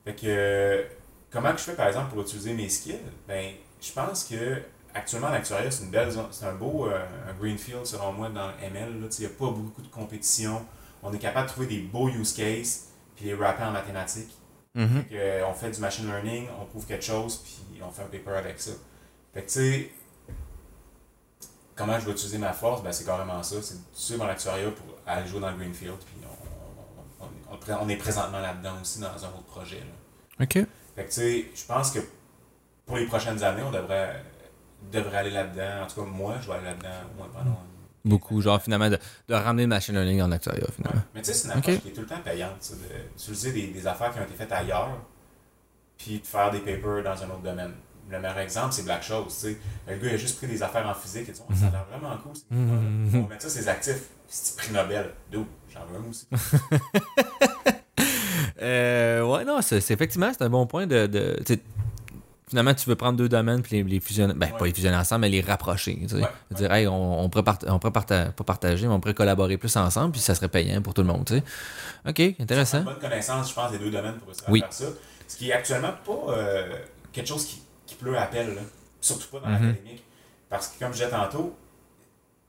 Fait que, comment je fais, par exemple, pour utiliser mes skills? Ben, je pense que actuellement, l'actuariat, c'est une belle c'est un beau euh, un greenfield, selon moi, dans ML. Il n'y a pas beaucoup de compétition. On est capable de trouver des beaux use cases, puis les rapper en mathématiques. Mm-hmm. Euh, on fait du machine learning, on prouve quelque chose, puis on fait un paper avec ça. Fait que, tu sais, comment je vais utiliser ma force, ben, c'est carrément ça. C'est de suivre l'actuariat pour aller jouer dans le greenfield, puis on, on, est présentement là-dedans aussi dans un autre projet. OK. Fait que, tu sais, je pense que pour les prochaines années, on devrait devrait aller là-dedans. En tout cas, moi, je vais aller là-dedans Beaucoup, genre finalement, de, de ramener le machine learning en actuariat, finalement. Mais tu sais, c'est une approche qui est tout le temps payante, d'utiliser des, des affaires qui ont été faites ailleurs, puis de faire des papers dans un autre domaine. Le meilleur exemple, c'est Black Shows. sais. Le gars, il a juste pris des affaires en physique et dit, oh, ça a l'air vraiment cool. Mm On va mettre ça, ses actifs. C'est prix Nobel. D'où? J'en veux un aussi. euh, ouais, non, c'est effectivement, c'est un bon point de. de finalement, tu veux prendre deux domaines puis les, fusionner. Ben, pas les fusionner ensemble, mais les rapprocher. Tu sais. Dire, hey, on, on, pourrait, on pourrait pas partager, mais on pourrait collaborer plus ensemble, puis ça serait payant pour tout le monde. Tu sais. OK, intéressant. Une bonne connaissance, je pense, des deux domaines pour réussir faire ça. Ce qui est actuellement pas euh, quelque chose qui, qui pleut à appel, là. surtout pas dans mm-hmm. l'académique. Parce que, comme je disais tantôt,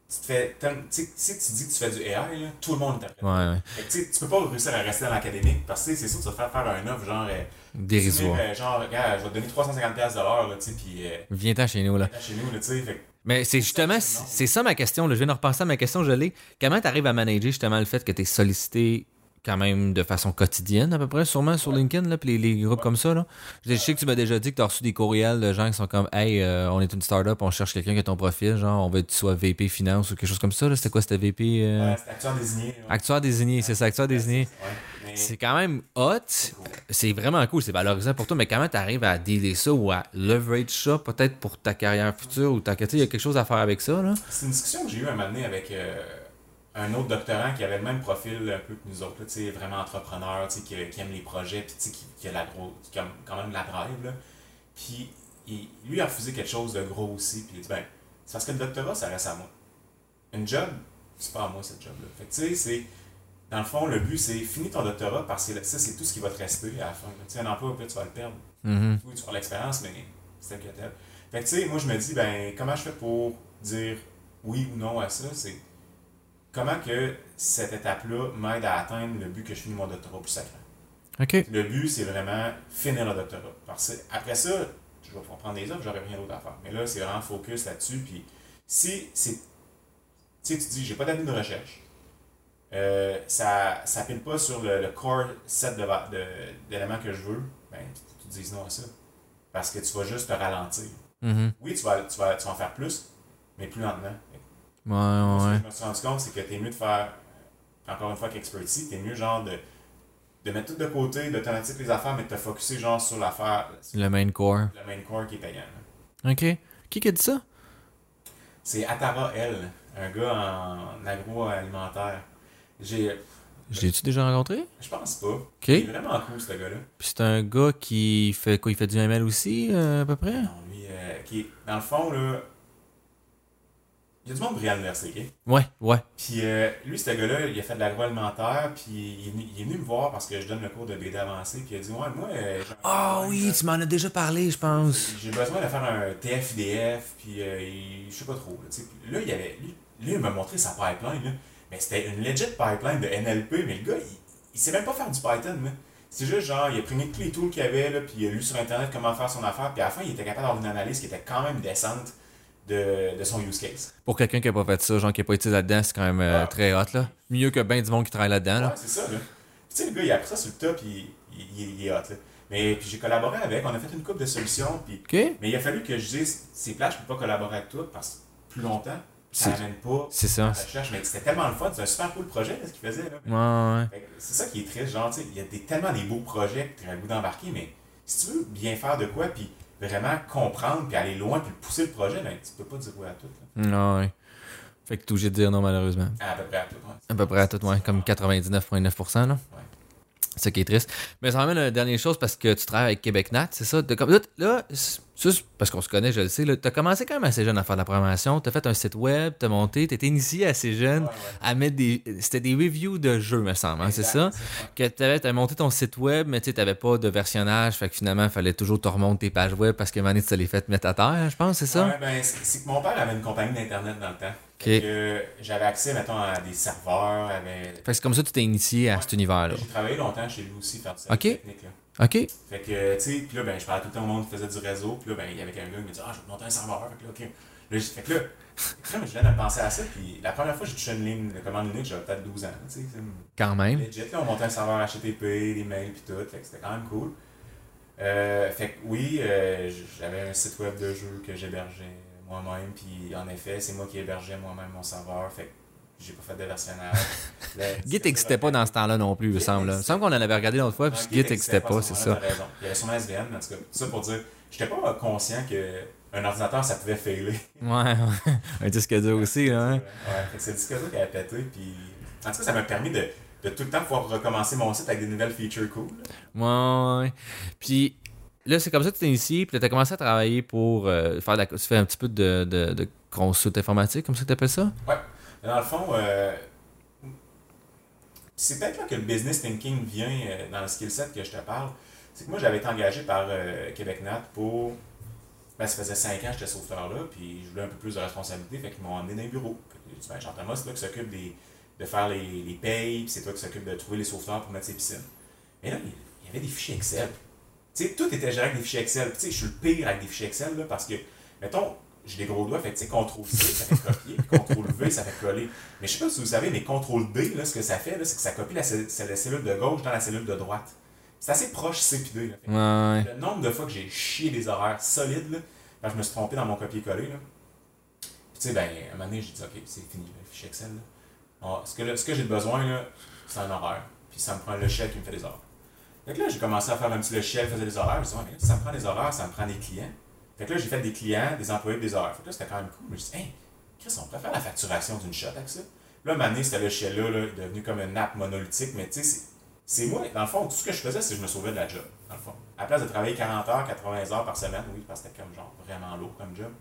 tu te fais. Si tu dis que tu fais du AI, là, tout le monde t'appelle. Ouais, ouais. tu peux pas réussir à rester dans l'académique parce que c'est sûr que tu vas faire faire un offre genre. Euh, Dérisoire. Euh, genre, regarde, je vais te donner 350$ de l'heure, tu sais, puis. Euh, Viens-t'en chez nous, là. Viens chez nous, tu sais. Mais c'est justement, c'est ça ma question. Là. Je viens de repenser à ma question, je l'ai. Comment tu arrives à manager justement le fait que tu es sollicité quand même de façon quotidienne, à peu près, sûrement sur LinkedIn, là, puis les, groupes comme ça. Là? Je sais que tu m'as déjà dit que tu as reçu des courriels de gens qui sont comme Hey, euh, on est une startup, on cherche quelqu'un qui a ton profil, genre on veut que tu sois VP Finance ou quelque chose comme ça. C'était quoi C'était VP euh... C'était acteur désigné. Acteur désigné, c'est ça, acteur désigné. C'est quand même hot. C'est vraiment cool, c'est valorisant pour toi, mais comment tu arrives à dealer ça ou à leverage ça peut-être pour ta carrière future ou ta il y a quelque chose à faire avec ça? C'est une discussion que j'ai eu un moment donné avec. Euh, un autre doctorant qui avait le même profil un peu que nous autres, là, vraiment entrepreneur, qui, qui aime les projets, puis qui, qui, a la gros, qui a quand même la drive. Là. Puis il, lui a refusé quelque chose de gros aussi, puis il a dit ben, c'est parce que le doctorat, ça reste à moi. Une job, c'est pas à moi cette job-là. Fait que tu sais, c'est. Dans le fond, le but, c'est finir ton doctorat parce que ça, c'est tout ce qui va te rester à la fin. Tu sais, un emploi, tu vas le perdre. Mm-hmm. Oui, tu vas l'expérience, mais c'est tel que tel. Fait que tu sais, moi, je me dis, ben, comment je fais pour dire oui ou non à ça? C'est comment que cette étape-là m'aide à atteindre le but que je finis mon doctorat plus sacré? OK. Le but, c'est vraiment finir le doctorat. Parce que après ça, je vais prendre des offres, j'aurai rien d'autre à faire. Mais là, c'est vraiment focus là-dessus. Puis si c'est. Tu sais, tu dis, j'ai pas d'année de recherche. Euh, ça ne pile pas sur le, le core set de va- de- d'éléments que je veux, ben, tu, tu dis non à ça. Parce que tu vas juste te ralentir. Mhm. Oui, tu vas, tu, vas, tu vas en faire plus, mais plus lentement. Ouais, ce que ouais. je me suis rendu compte, c'est que t'es mieux de faire, encore une fois, qu'expertise, t'es mieux genre de, de mettre tout de côté, d'automatiser les affaires, mais de te focuser genre sur l'affaire, Le main core. le main core qui est payant. là. OK. Qui qui a dit ça? C'est Atara L, un gars en agroalimentaire. J'ai. Je l'ai-tu déjà rencontré? Je pense pas. OK. Il est vraiment cool, ce gars-là. Puis c'est un gars qui fait quoi? Il fait du ML aussi, euh, à peu près? Non, lui, euh, qui est, dans le fond, là. Il y a du monde brillant à l'université, ok? Ouais, ouais. Puis euh, lui, ce gars-là, il a fait de l'agroalimentaire, puis il est, venu, il est venu me voir parce que je donne le cours de BD avancé, puis il a dit Ouais, moi. euh, Ah oui, tu m'en as déjà parlé, je pense. J'ai besoin de faire un TF-IDF, puis euh, il- je sais pas trop. Là, là, il avait, lui, lui, il m'a montré sa pipeline. Là. Mais c'était une legit pipeline de NLP, mais le gars, il, il sait même pas faire du Python. C'est juste genre, il a pris tous les tools qu'il y avait, là, puis il a lu sur Internet comment faire son affaire, puis à la fin, il était capable d'avoir une analyse qui était quand même décente de, de son use case. Pour quelqu'un qui a pas fait ça, genre qui a pas été là-dedans, c'est quand même euh, Ouais. très hot, là. Mieux que ben du monde qui travaille là-dedans, Ouais, là. c'est ça, là. Tu sais, le gars, il a pris ça sur le top, puis il, il- il est hot, là. Mais puis j'ai collaboré avec, on a fait une coupe de solutions, puis? Mais il a fallu que je dise, c'est plate, je peux pas collaborer avec toi parce que plus longtemps, ça n'amène pas C'est la ça. recherche. Mais c'était tellement le fun, c'est un super cool projet là, ce qu'il faisait. Là. Ouais, ouais. C'est ça qui est triste, genre, tu sais, il y a des, tellement des beaux projets que tu as le goût d'embarquer, mais si tu veux bien faire de quoi, puis vraiment comprendre, puis aller loin, puis pousser le projet, ben, tu peux pas dire oui à tout. Là. Ouais. Fait que t'es obligé de dire non, malheureusement. À peu près à tout. ouais. À peu près à tout, ouais. Comme 99,9%, là. Ouais. C'est ça qui est triste. Mais ça m'amène à une dernière chose parce que tu travailles avec Québec Nat, c'est ça? Là, parce qu'on se connaît, je le sais, tu as commencé quand même assez jeune à faire de la programmation. Tu as fait un site web, tu as monté, tu étais initié assez jeune Ouais, ouais. à mettre des. C'était des reviews de jeux, me semble, hein, c'est ça? Que tu avais, monté ton site web, mais tu n'avais pas de versionnage, fait que finalement, il fallait toujours te remonter tes pages web parce que Mané, tu te les fait mettre à terre, je pense, c'est ça? Ouais, ben, c'est que mon père avait une compagnie d'Internet dans le temps. Que J'avais accès, mettons, à des serveurs, avait... Fait que c'est comme ça que tu t'es initié à Ouais. cet univers-là. J'ai travaillé longtemps chez lui aussi, faire du service Ok. technique. Là. OK? Fait que, tu sais, puis là, ben, je parlais tout le temps au monde qui faisait du réseau, puis là, ben, il y avait quelqu'un qui me dit, ah, je vais te monter un serveur. Fait que là, ok. Là, fait que là, je viens de penser à ça, puis la première fois que j'ai touché une ligne de commande unique, j'avais peut-être 12 ans, tu sais. c'est Quand même. Legit, là, on montait un serveur HTTP, des mails, puis tout, fait que c'était quand même cool. Euh, fait que oui, euh, j'avais un site web de jeu que j'hébergeais moi-même, puis en effet, c'est moi qui hébergeais moi-même mon serveur, fait que j'ai pas fait de versionnage. Git n'existait pas dans ce temps-là non plus, il me semble. Il me semble qu'on en avait regardé l'autre fois, puis Ouais, Git n'existait pas, c'est ce ça. Il y avait sûrement SVN, mais en tout cas, ça pour dire, j'étais pas conscient qu'un ordinateur, ça pouvait failer. Ouais, ouais. un disque dur aussi, là. Hein? Ouais, que c'est le disque dur qui avait pété, puis en tout cas, ça m'a permis de, de tout le temps pouvoir recommencer mon site avec des nouvelles features cool. Ouais, ouais. Puis là, c'est comme ça que tu t'es initié, puis tu as commencé à travailler pour euh, faire tu fais un petit peu de, de, de consulte informatique, comme ça que tu appelles ça? Dans le fond, euh, c'est peut-être là que le business thinking vient euh, dans le skill set que je te parle. C'est que moi, j'avais été engagé par euh, Québec Nat pour. Ben, ça faisait 5 ans que j'étais sauveteur là, puis je voulais un peu plus de responsabilité, fait qu'ils m'ont emmené dans les bureaux. J'ai ben, Jean-Thomas, c'est toi qui s'occupe des, de faire les, les payes, puis c'est toi qui s'occupe de trouver les sauveteurs pour mettre ses piscines. Mais là, il y avait des fichiers Excel. Sais, tout était géré avec des fichiers Excel. Tu sais, je suis le pire avec des fichiers Excel, là, parce que, mettons, j'ai des gros doigts, fait que, CTRL-C, ça fait copier, CTRL-V, ça fait coller. Mais je sais pas si vous savez, mais CTRL-B, là, ce que ça fait, là, c'est que ça copie la, cell- la cellule de gauche dans la cellule de droite. C'est assez proche C puis D, là. Ouais. Le nombre de fois que j'ai chié des horaires solides, là, quand je me suis trompé dans mon copier-coller, là. Puis, tu sais, ben, un moment donné, j'ai dit, OK, c'est fini, le fichier Excel, là. Ah, ce que, j'ai besoin, là, c'est un horaire. Puis ça me prend un logiciel qui me fait des horaires. Fait que là, j'ai commencé à faire un petit logiciel qui faisait des horaires. Je me suis dit, ça me prend des horaires, ça me prend des clients. Fait que là, j'ai fait des clients, des employés, des horaires. Fait que là, c'était quand même cool. Je me suis dit, hey, Chris, on pourrait faire la facturation d'une shot avec ça. Là, donné, ce logiciel-là là, est devenu comme une app monolithique, mais tu sais, c'est- moi, dans le fond, tout ce que je faisais, c'est que je me sauvais de la job, dans le fond. À la place de travailler 40 heures, 80 heures par semaine, oui, parce que c'était comme genre vraiment lourd comme job,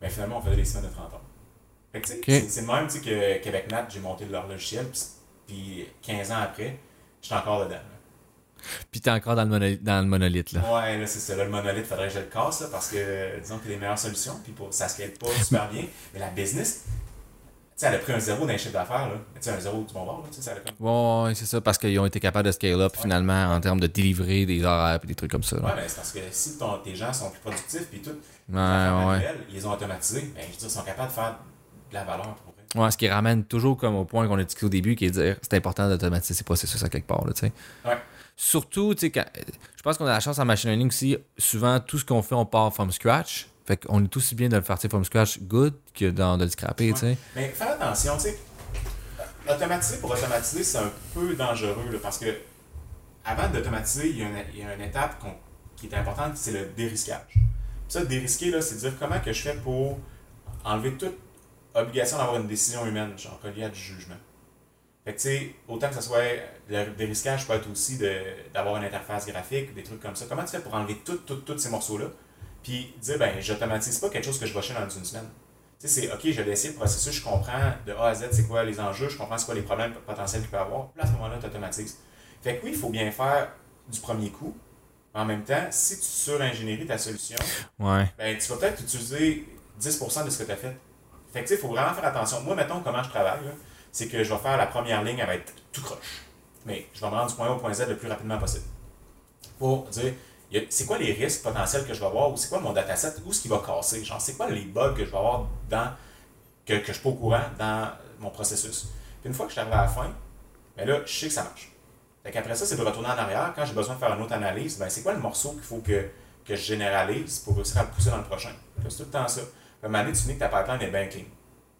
mais finalement, on faisait des semaines de 30 heures. Fait que tu sais, c'est- le même, que Québec Nat, j'ai monté leur logiciel, puis- puis 15 ans après, j'étais encore dedans. là. Puis t'es encore dans le, monolithe, dans le monolithe, là. Ouais, là, c'est ça. Là, le monolithe, faudrait que je le casse, là, parce que, disons que les meilleures solutions, puis pour, ça scale pas super bien. Mais la business, sais, elle a pris un zéro dans les chiffres d'affaires, là. Tu sais, un zéro du bon bord, là. Tu sais, ça comme... Ouais, ouais, c'est ça, parce qu'ils ont été capables de scale up finalement en termes de délivrer des horaires et des trucs comme ça. là. Ouais, mais c'est parce que si ton- tes gens sont plus productifs, puis tout, Ouais, ouais. ils les ont automatisés, ben, je veux dire, ils sont capables de faire de la valeur pour. Ouais, ce qui ramène toujours comme au point qu'on a discuté au début, qui est de dire c'est important d'automatiser ces processus à quelque part. Là, tu sais. Ouais. Surtout, tu sais, je pense qu'on a la chance en machine learning aussi, souvent tout ce qu'on fait, on part from scratch. Fait qu'on est aussi bien de le faire from scratch good que dans, de le scraper. Mais faire attention, tu sais, automatiser pour automatiser, c'est un peu dangereux, parce que avant d'automatiser, il y, a une- il y a une étape qui est importante, c'est le dérisquage. Ça, dérisquer, là, c'est dire comment que je fais pour enlever toute obligation d'avoir une décision humaine, genre reliée à du jugement. Fait que, tu sais, autant que ce soit, le dérisquage peut être aussi d'avoir une interface graphique, des trucs comme ça. Comment tu fais pour enlever tout, tout, tous ces morceaux-là, puis dire, ben, j'automatise pas quelque chose que je vais chercher dans une semaine. Tu sais, c'est OK, je vais essayer le processus, je comprends de A à Z c'est quoi les enjeux, je comprends c'est quoi les problèmes potentiels qu'il peut y avoir. Puis à ce moment-là, tu automatises. Fait que oui, il faut bien faire du premier coup. Mais en même temps, si tu sur-ingénieries ta solution, Ouais. ben, tu vas peut-être utiliser 10% de ce que tu as fait. Fait que tu sais, il faut vraiment faire attention. Moi, mettons comment je travaille, là, c'est que je vais faire la première ligne, elle va être tout croche. Mais je vais me rendre du point A au point Z le plus rapidement possible. Pour dire, c'est quoi les risques potentiels que je vais avoir, ou c'est quoi mon dataset, où ce qui va casser, genre, c'est quoi les bugs que je vais avoir dans, que, que je suis pas au courant dans mon processus? Puis une fois que je suis arrivé à la fin, ben là, je sais que ça marche. Qu'après ça, c'est de retourner en arrière. Quand j'ai besoin de faire une autre analyse, ben c'est quoi le morceau qu'il faut que, que je généralise pour réussir à le pousser dans le prochain? C'est tout le temps ça. À un moment donné, tu dis que ta pipeline est bien clean.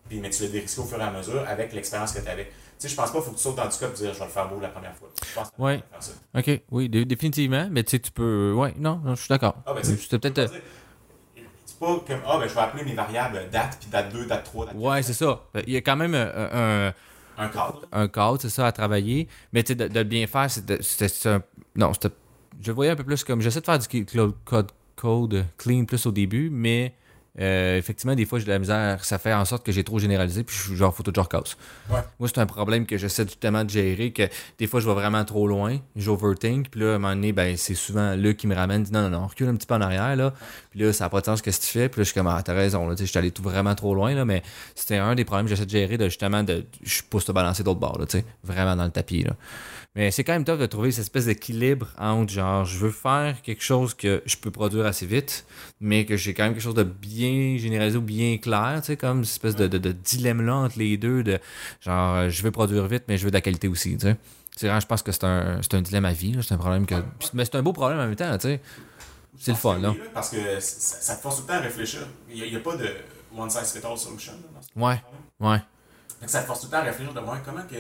Puis, mais tu l'as dérisqué au fur et à mesure avec l'expérience que tu avais. Tu sais, je pense pas qu'il faut que tu sautes dans du code et dire je vais le faire beau la première fois. Je pense que tu Ouais. faire ça. Ok, oui, dé- définitivement. Mais tu sais, tu peux. Ouais, non, non, je suis d'accord. Ah, ben, peux peut-être. pas C'est comme ah ben je vais appeler mes variables date, puis date 2, date 3, date Ouais, c'est ça. Il y a quand même un- un, un cadre. un cadre, c'est ça, à travailler. Mais tu sais, de, de le bien faire, c'est c'était c'est un. Non, c'était. Je le voyais un peu plus comme. J'essaie de faire du code, code clean plus au début, mais euh, effectivement, des fois, j'ai de la misère. Ça fait en sorte que j'ai trop généralisé, puis je suis genre, que je recasse. Ouais. Moi, c'est un problème que j'essaie justement de gérer, que des fois, je vais vraiment trop loin, j'overthink, puis là, à un moment donné, ben, c'est souvent là qui me ramène, dit non, non, non, recule un petit peu en arrière, là, puis là, ça n'a pas de sens, qu'est-ce que tu fais, puis là, je suis comme, ah, t'as raison, là, tu sais, je suis allé tout vraiment trop loin, là, mais c'était un des problèmes que j'essaie de gérer, de justement, de, je pousse te balancer d'autre bord, là, tu sais, vraiment dans le tapis, là. Mais c'est quand même top de trouver cette espèce d'équilibre entre genre je veux faire quelque chose que je peux produire assez vite, mais que j'ai quand même quelque chose de bien généralisé ou bien clair, tu sais, comme une espèce de, de, de dilemme-là entre les deux, de genre euh, je veux produire vite, mais je veux de la qualité aussi, tu sais. C'est je pense que c'est un, un dilemme à vie, c'est un problème que. Mais c'est un beau problème en même temps, tu sais. C'est le fun, là. Parce que ça, ça te force tout le temps à réfléchir. Il n'y a, pas de one size fit all solution. là, dans Ouais, ouais. Que ça te force tout le temps à réfléchir de voir comment que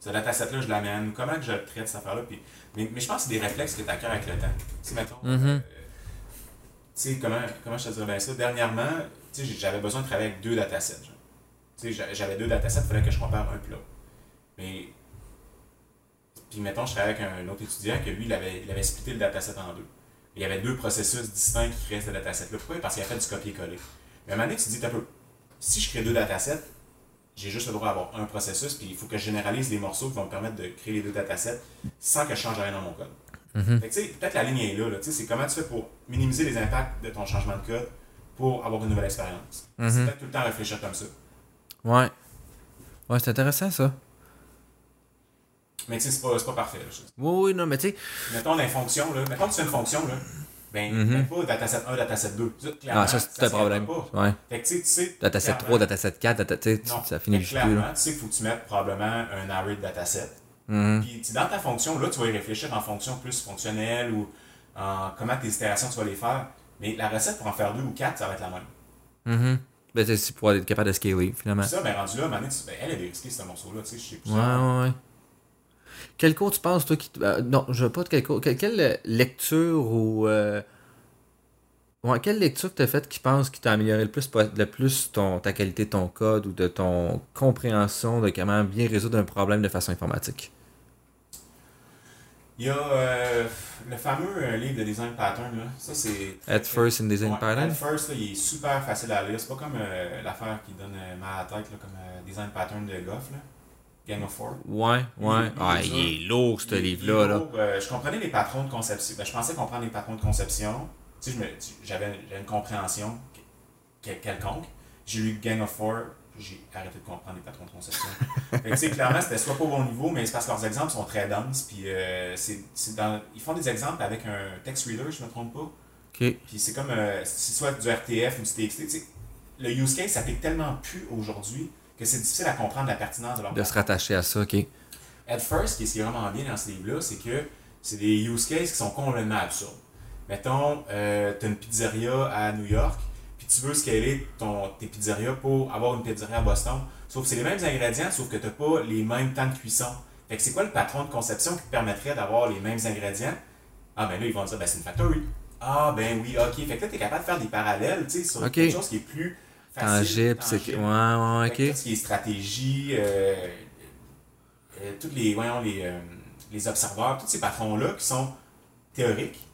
ce dataset-là, je l'amène, comment que je le traite, cette affaire-là. Puis, mais, mais je pense que c'est des réflexes que tu acquiers avec le temps. Tu sais, mettons, Mhm. euh, sais, comment, comment je te dirais bien ça? Dernièrement, tu sais, j'avais besoin de travailler avec deux datasets. Tu sais, j'a- j'avais deux datasets, il fallait que je compare un l'autre. Mais, puis mettons, je travaillais avec un autre étudiant que lui, il avait, il splitté le dataset en deux. Il y avait deux processus distincts qui créaient ce dataset-là. Pourquoi? Parce qu'il a fait du copier-coller. Mais à un moment donné, tu te dis, t'as peu. Si je crée deux datasets, j'ai juste le droit d'avoir un processus, puis il faut que je généralise des morceaux qui vont me permettre de créer les deux datasets sans que je change rien dans mon code. Mhm. Tu sais, peut-être la ligne est là, c'est comment tu fais pour minimiser les impacts de ton changement de code pour avoir une nouvelle expérience. C'est Mhm. peut-être tout le temps réfléchir comme ça. Ouais. Ouais, c'est intéressant ça. Mais tu sais, c'est pas, c'est pas parfait. là. Oui, oui, non, mais tu sais. Mettons les fonctions, là. Mettons que tu fais une fonction, là. Ben, Mhm. mets pas dataset 1, dataset 2. Ça, clairement, Ah, ça, c'est un problème. Ouais. Fait que tu sais, tu sais. Dataset clairement- 3, dataset 4, data, tu sais, Non, ça finit juste plus, clairement, tu sais qu'il faut que tu mettes probablement un array de dataset. Mhm. Puis dans ta fonction, là, tu vas y réfléchir en fonction plus fonctionnelle ou en comment tes itérations tu vas les faire. Mais la recette pour en faire deux ou quatre, ça va être la même. Mhm. Ben, c'est pour être capable de scaler, finalement. Puis ça, ben rendu là, ben, elle a dérisqué ce morceau-là, tu sais, je sais plus. Ouais, ouais, ouais. Quel cours tu penses, toi, qui. euh, non, je veux pas de quel cours. Quelle, quelle, lecture ou. euh, Ouais, quelle lecture que tu as faite qui pense qui t'a amélioré le plus, le plus ton, ta qualité de ton code ou de ton compréhension de comment bien résoudre un problème de façon informatique? Il y a euh, le fameux euh, livre de design pattern, là. Ça, c'est. At first in design Ouais, pattern? At first, là, il est super facile à lire. C'est pas comme euh, l'affaire qui donne euh, mal à la tête, là, comme euh, design pattern de Goff, là. Gang of Four. Ouais, ouais. Il- Ah, il est lourd, ce livre-là. Là. Euh, je comprenais les patrons de conception. Ben, je pensais comprendre les patrons de conception. Tu sais, j'avais une compréhension que- quelconque. J'ai lu Gang of Four. J'ai arrêté de comprendre les patrons de que, tu sais, clairement, c'était soit pas au bon niveau, mais c'est parce que leurs exemples sont très denses. Puis, euh, c'est, dans, ils font des exemples avec un text reader, je me trompe pas. Puis c'est comme, euh, c'est soit du RTF ou du TXT. Tu sais, le use case s'applique tellement plus aujourd'hui que c'est difficile à comprendre la pertinence de leur De se rattacher à ça, OK. At first, ce qui est vraiment bien dans ce livre-là, c'est que c'est des use cases qui sont complètement absurdes. Mettons, euh, tu as une pizzeria à New York, tu veux scaler ton, tes pizzerias pour avoir une pizzeria à Boston. Sauf que c'est les mêmes ingrédients, sauf que tu n'as pas les mêmes temps de cuisson. Fait que c'est quoi le patron de conception qui te permettrait d'avoir les mêmes ingrédients? Ah ben là, ils vont dire, ben c'est une factory. Ah ben oui, ok. Fait que là, tu es capable de faire des parallèles, tu sais, sur quelque chose qui est plus facile. Tangible, c'est. Ouais, OK. Tout ce qui est stratégie, euh, euh, tous les, voyons, les, euh, les observeurs, tous ces patrons-là qui sont théoriques,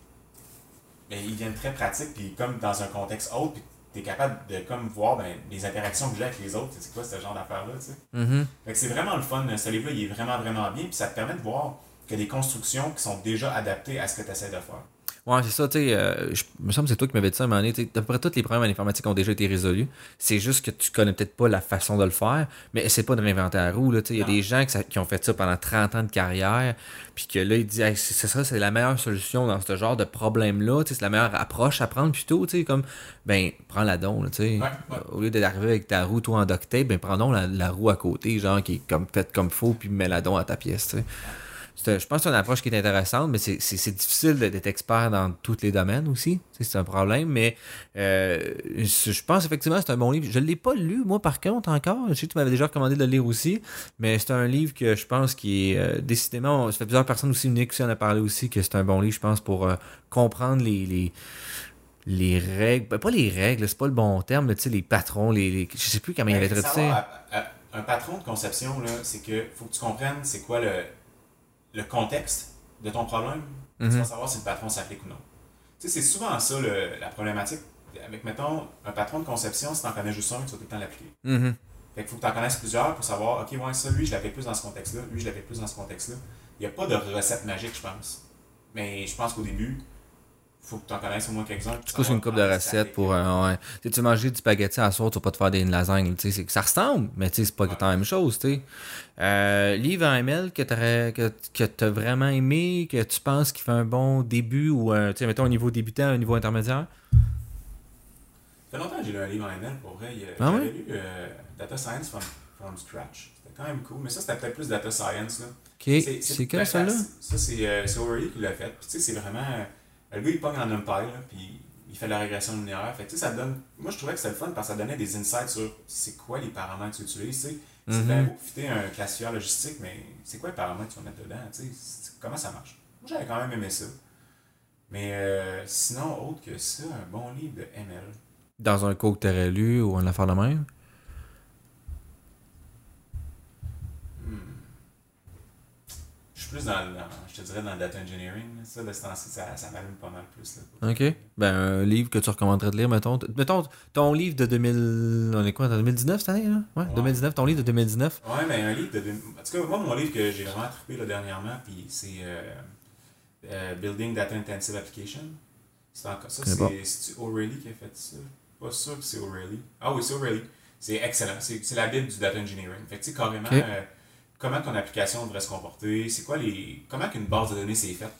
mais ils viennent très pratiques, puis comme dans un contexte autre, puis tu es capable de comme voir ben, les interactions que j'ai avec les autres, c'est quoi ce genre d'affaires-là, tu sais? Mhm. Fait que c'est vraiment le fun, ce livre-là, il est vraiment, vraiment bien, puis ça te permet de voir a des constructions qui sont déjà adaptées à ce que tu essaies de faire. Ouais, c'est ça, tu sais. euh, je- me semble que c'est toi qui m'avais dit ça à un moment donné. À peu près tous les problèmes en informatique ont déjà été résolus. C'est juste que tu connais peut-être pas la façon de le faire, mais c'est pas de réinventer la roue. là, tu sais. Il y a des gens qui, ça- qui ont fait ça pendant 30 ans de carrière, puis que là, ils disent hey, c'est ça, c'est la meilleure solution dans ce genre de problème-là. tu sais, C'est la meilleure approche à prendre plutôt. tu sais, Comme, ben, prends la don. là, tu sais. Ouais, ouais. Au lieu d'arriver avec ta roue, toi, en duct tape, ben, prends donc la, la roue à côté, genre, qui est comme faite comme faux, puis mets la don à ta pièce. tu sais. Je pense que c'est une approche qui est intéressante, mais c'est- difficile d'être expert dans tous les domaines aussi. C'est un problème, mais euh, je pense effectivement que c'est un bon livre. Je ne l'ai pas lu, moi, par contre, encore. Je sais que tu m'avais déjà recommandé de le lire aussi, mais c'est un livre que je pense qui est euh, décidément. Ça fait plusieurs personnes aussi, Nick aussi en a parlé aussi, que c'est un bon livre, je pense, pour euh, comprendre les. les les règles, ben, pas les règles, c'est pas le bon terme, mais tu sais, les patrons, les, les- je sais plus comment il avait Ben, traité savoir, ça. un patron de conception, là, c'est que faut que tu comprennes c'est quoi le, le contexte de ton problème. Tu Mhm. vas savoir si le patron s'applique ou non. Tu sais, c'est souvent ça le- la problématique. Avec, mettons, un patron de conception, si tu en connais juste un, tu vas tout le temps l'appliquer. Mhm. Fait qu'il faut que tu en connaisses plusieurs pour savoir, OK, ouais, ça, lui, je l'applique plus dans ce contexte-là, lui, je l'applique plus dans ce contexte-là. Il n'y a pas de recette magique, je pense. Mais je pense qu'au début, faut que tu en connaisses au moins quelques-uns. Du coup, c'est une coupe de recettes pour. euh, ouais. Tu sais, tu manges du spaghetti à soir, tu vas pas te faire des lasagnes. Tu ça ressemble, mais tu sais, c'est pas Ouais. la même chose. Tu. Euh, livre en ML que tu que, que t'as vraiment aimé, que tu penses qu'il fait un bon début ou, un, tu sais, mettons, un niveau débutant, un niveau intermédiaire? Ça fait longtemps que j'ai lu un livre en ML, pour vrai. Ah J'avais lu euh, Data Science from, from Scratch. C'était quand même cool. Mais ça, c'était peut-être plus Data Science. Là. Ok, c'est quel ben, Ça, c'est euh, c'est O'Reilly qui l'a fait. Puis, tu sais, c'est vraiment. Le gars, il pogne en là, puis il fait la régression linéaire. Fait que, tu ça donne. Moi, je trouvais que c'était le fun parce que ça donnait des insights sur c'est quoi les paramètres que tu utilises. tu sais. C'est Mhm. bien beau fitter un classifieur logistique, mais c'est quoi les paramètres que tu vas mettre dedans tu Comment ça marche? Moi, j'avais quand même aimé ça. Mais euh, sinon, autre que ça, un bon livre de ML. Dans un cours que t'aurais lu ou une affaire de même Hmm. Je suis plus dans, dans- je te dirais dans le data engineering. là. Ça, de ce temps-ci, ça, ça m'allume pas mal plus. Là. Ok. Ben, un livre que tu recommanderais de lire, mettons. Mettons, ton livre de 2000. On est quoi, en 2019 cette année, là? Ouais, Ouais. 2019, ton livre de 2019. Ouais, mais un livre de. En tout cas, moi, mon livre que j'ai vraiment trippé là, dernièrement, puis c'est euh, euh, Building Data Intensive Application. C'est encore ça, c'est c'est-tu O'Reilly qui a fait ça? Pas sûr que c'est O'Reilly. Ah oui, c'est O'Reilly. C'est excellent. C'est la Bible du data engineering. Fait que, tu sais, carrément, euh, comment ton application devrait se comporter, c'est quoi les. Comment qu'une base de données s'est faite?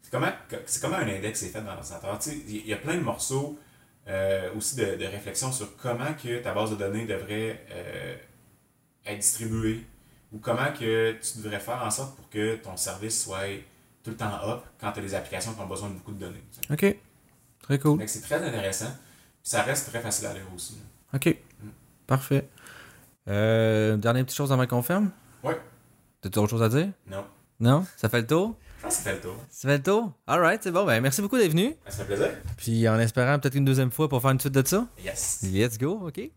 C'est comment, c'est comment un index s'est fait dans l'ordinateur? Il y a plein de morceaux euh, aussi de, de réflexion sur comment que ta base de données devrait euh, être distribuée ou comment que tu devrais faire en sorte pour que ton service soit tout le temps up quand tu as des applications qui ont besoin de beaucoup de données. Ok. Très cool. C'est très intéressant. Puis ça reste très facile à lire aussi. là. Ok. Parfait. Euh, dernière petite chose avant qu'on ferme? Ouais. T'as autre chose à dire? Non. Non? Ça fait le tour? Je pense que c'était le tour. Ça fait le tour? Alright, c'est bon. Ben, merci beaucoup d'être venu. Ça fait plaisir. Puis en espérant peut-être une deuxième fois pour faire une suite de ça. Yes. Let's go, ok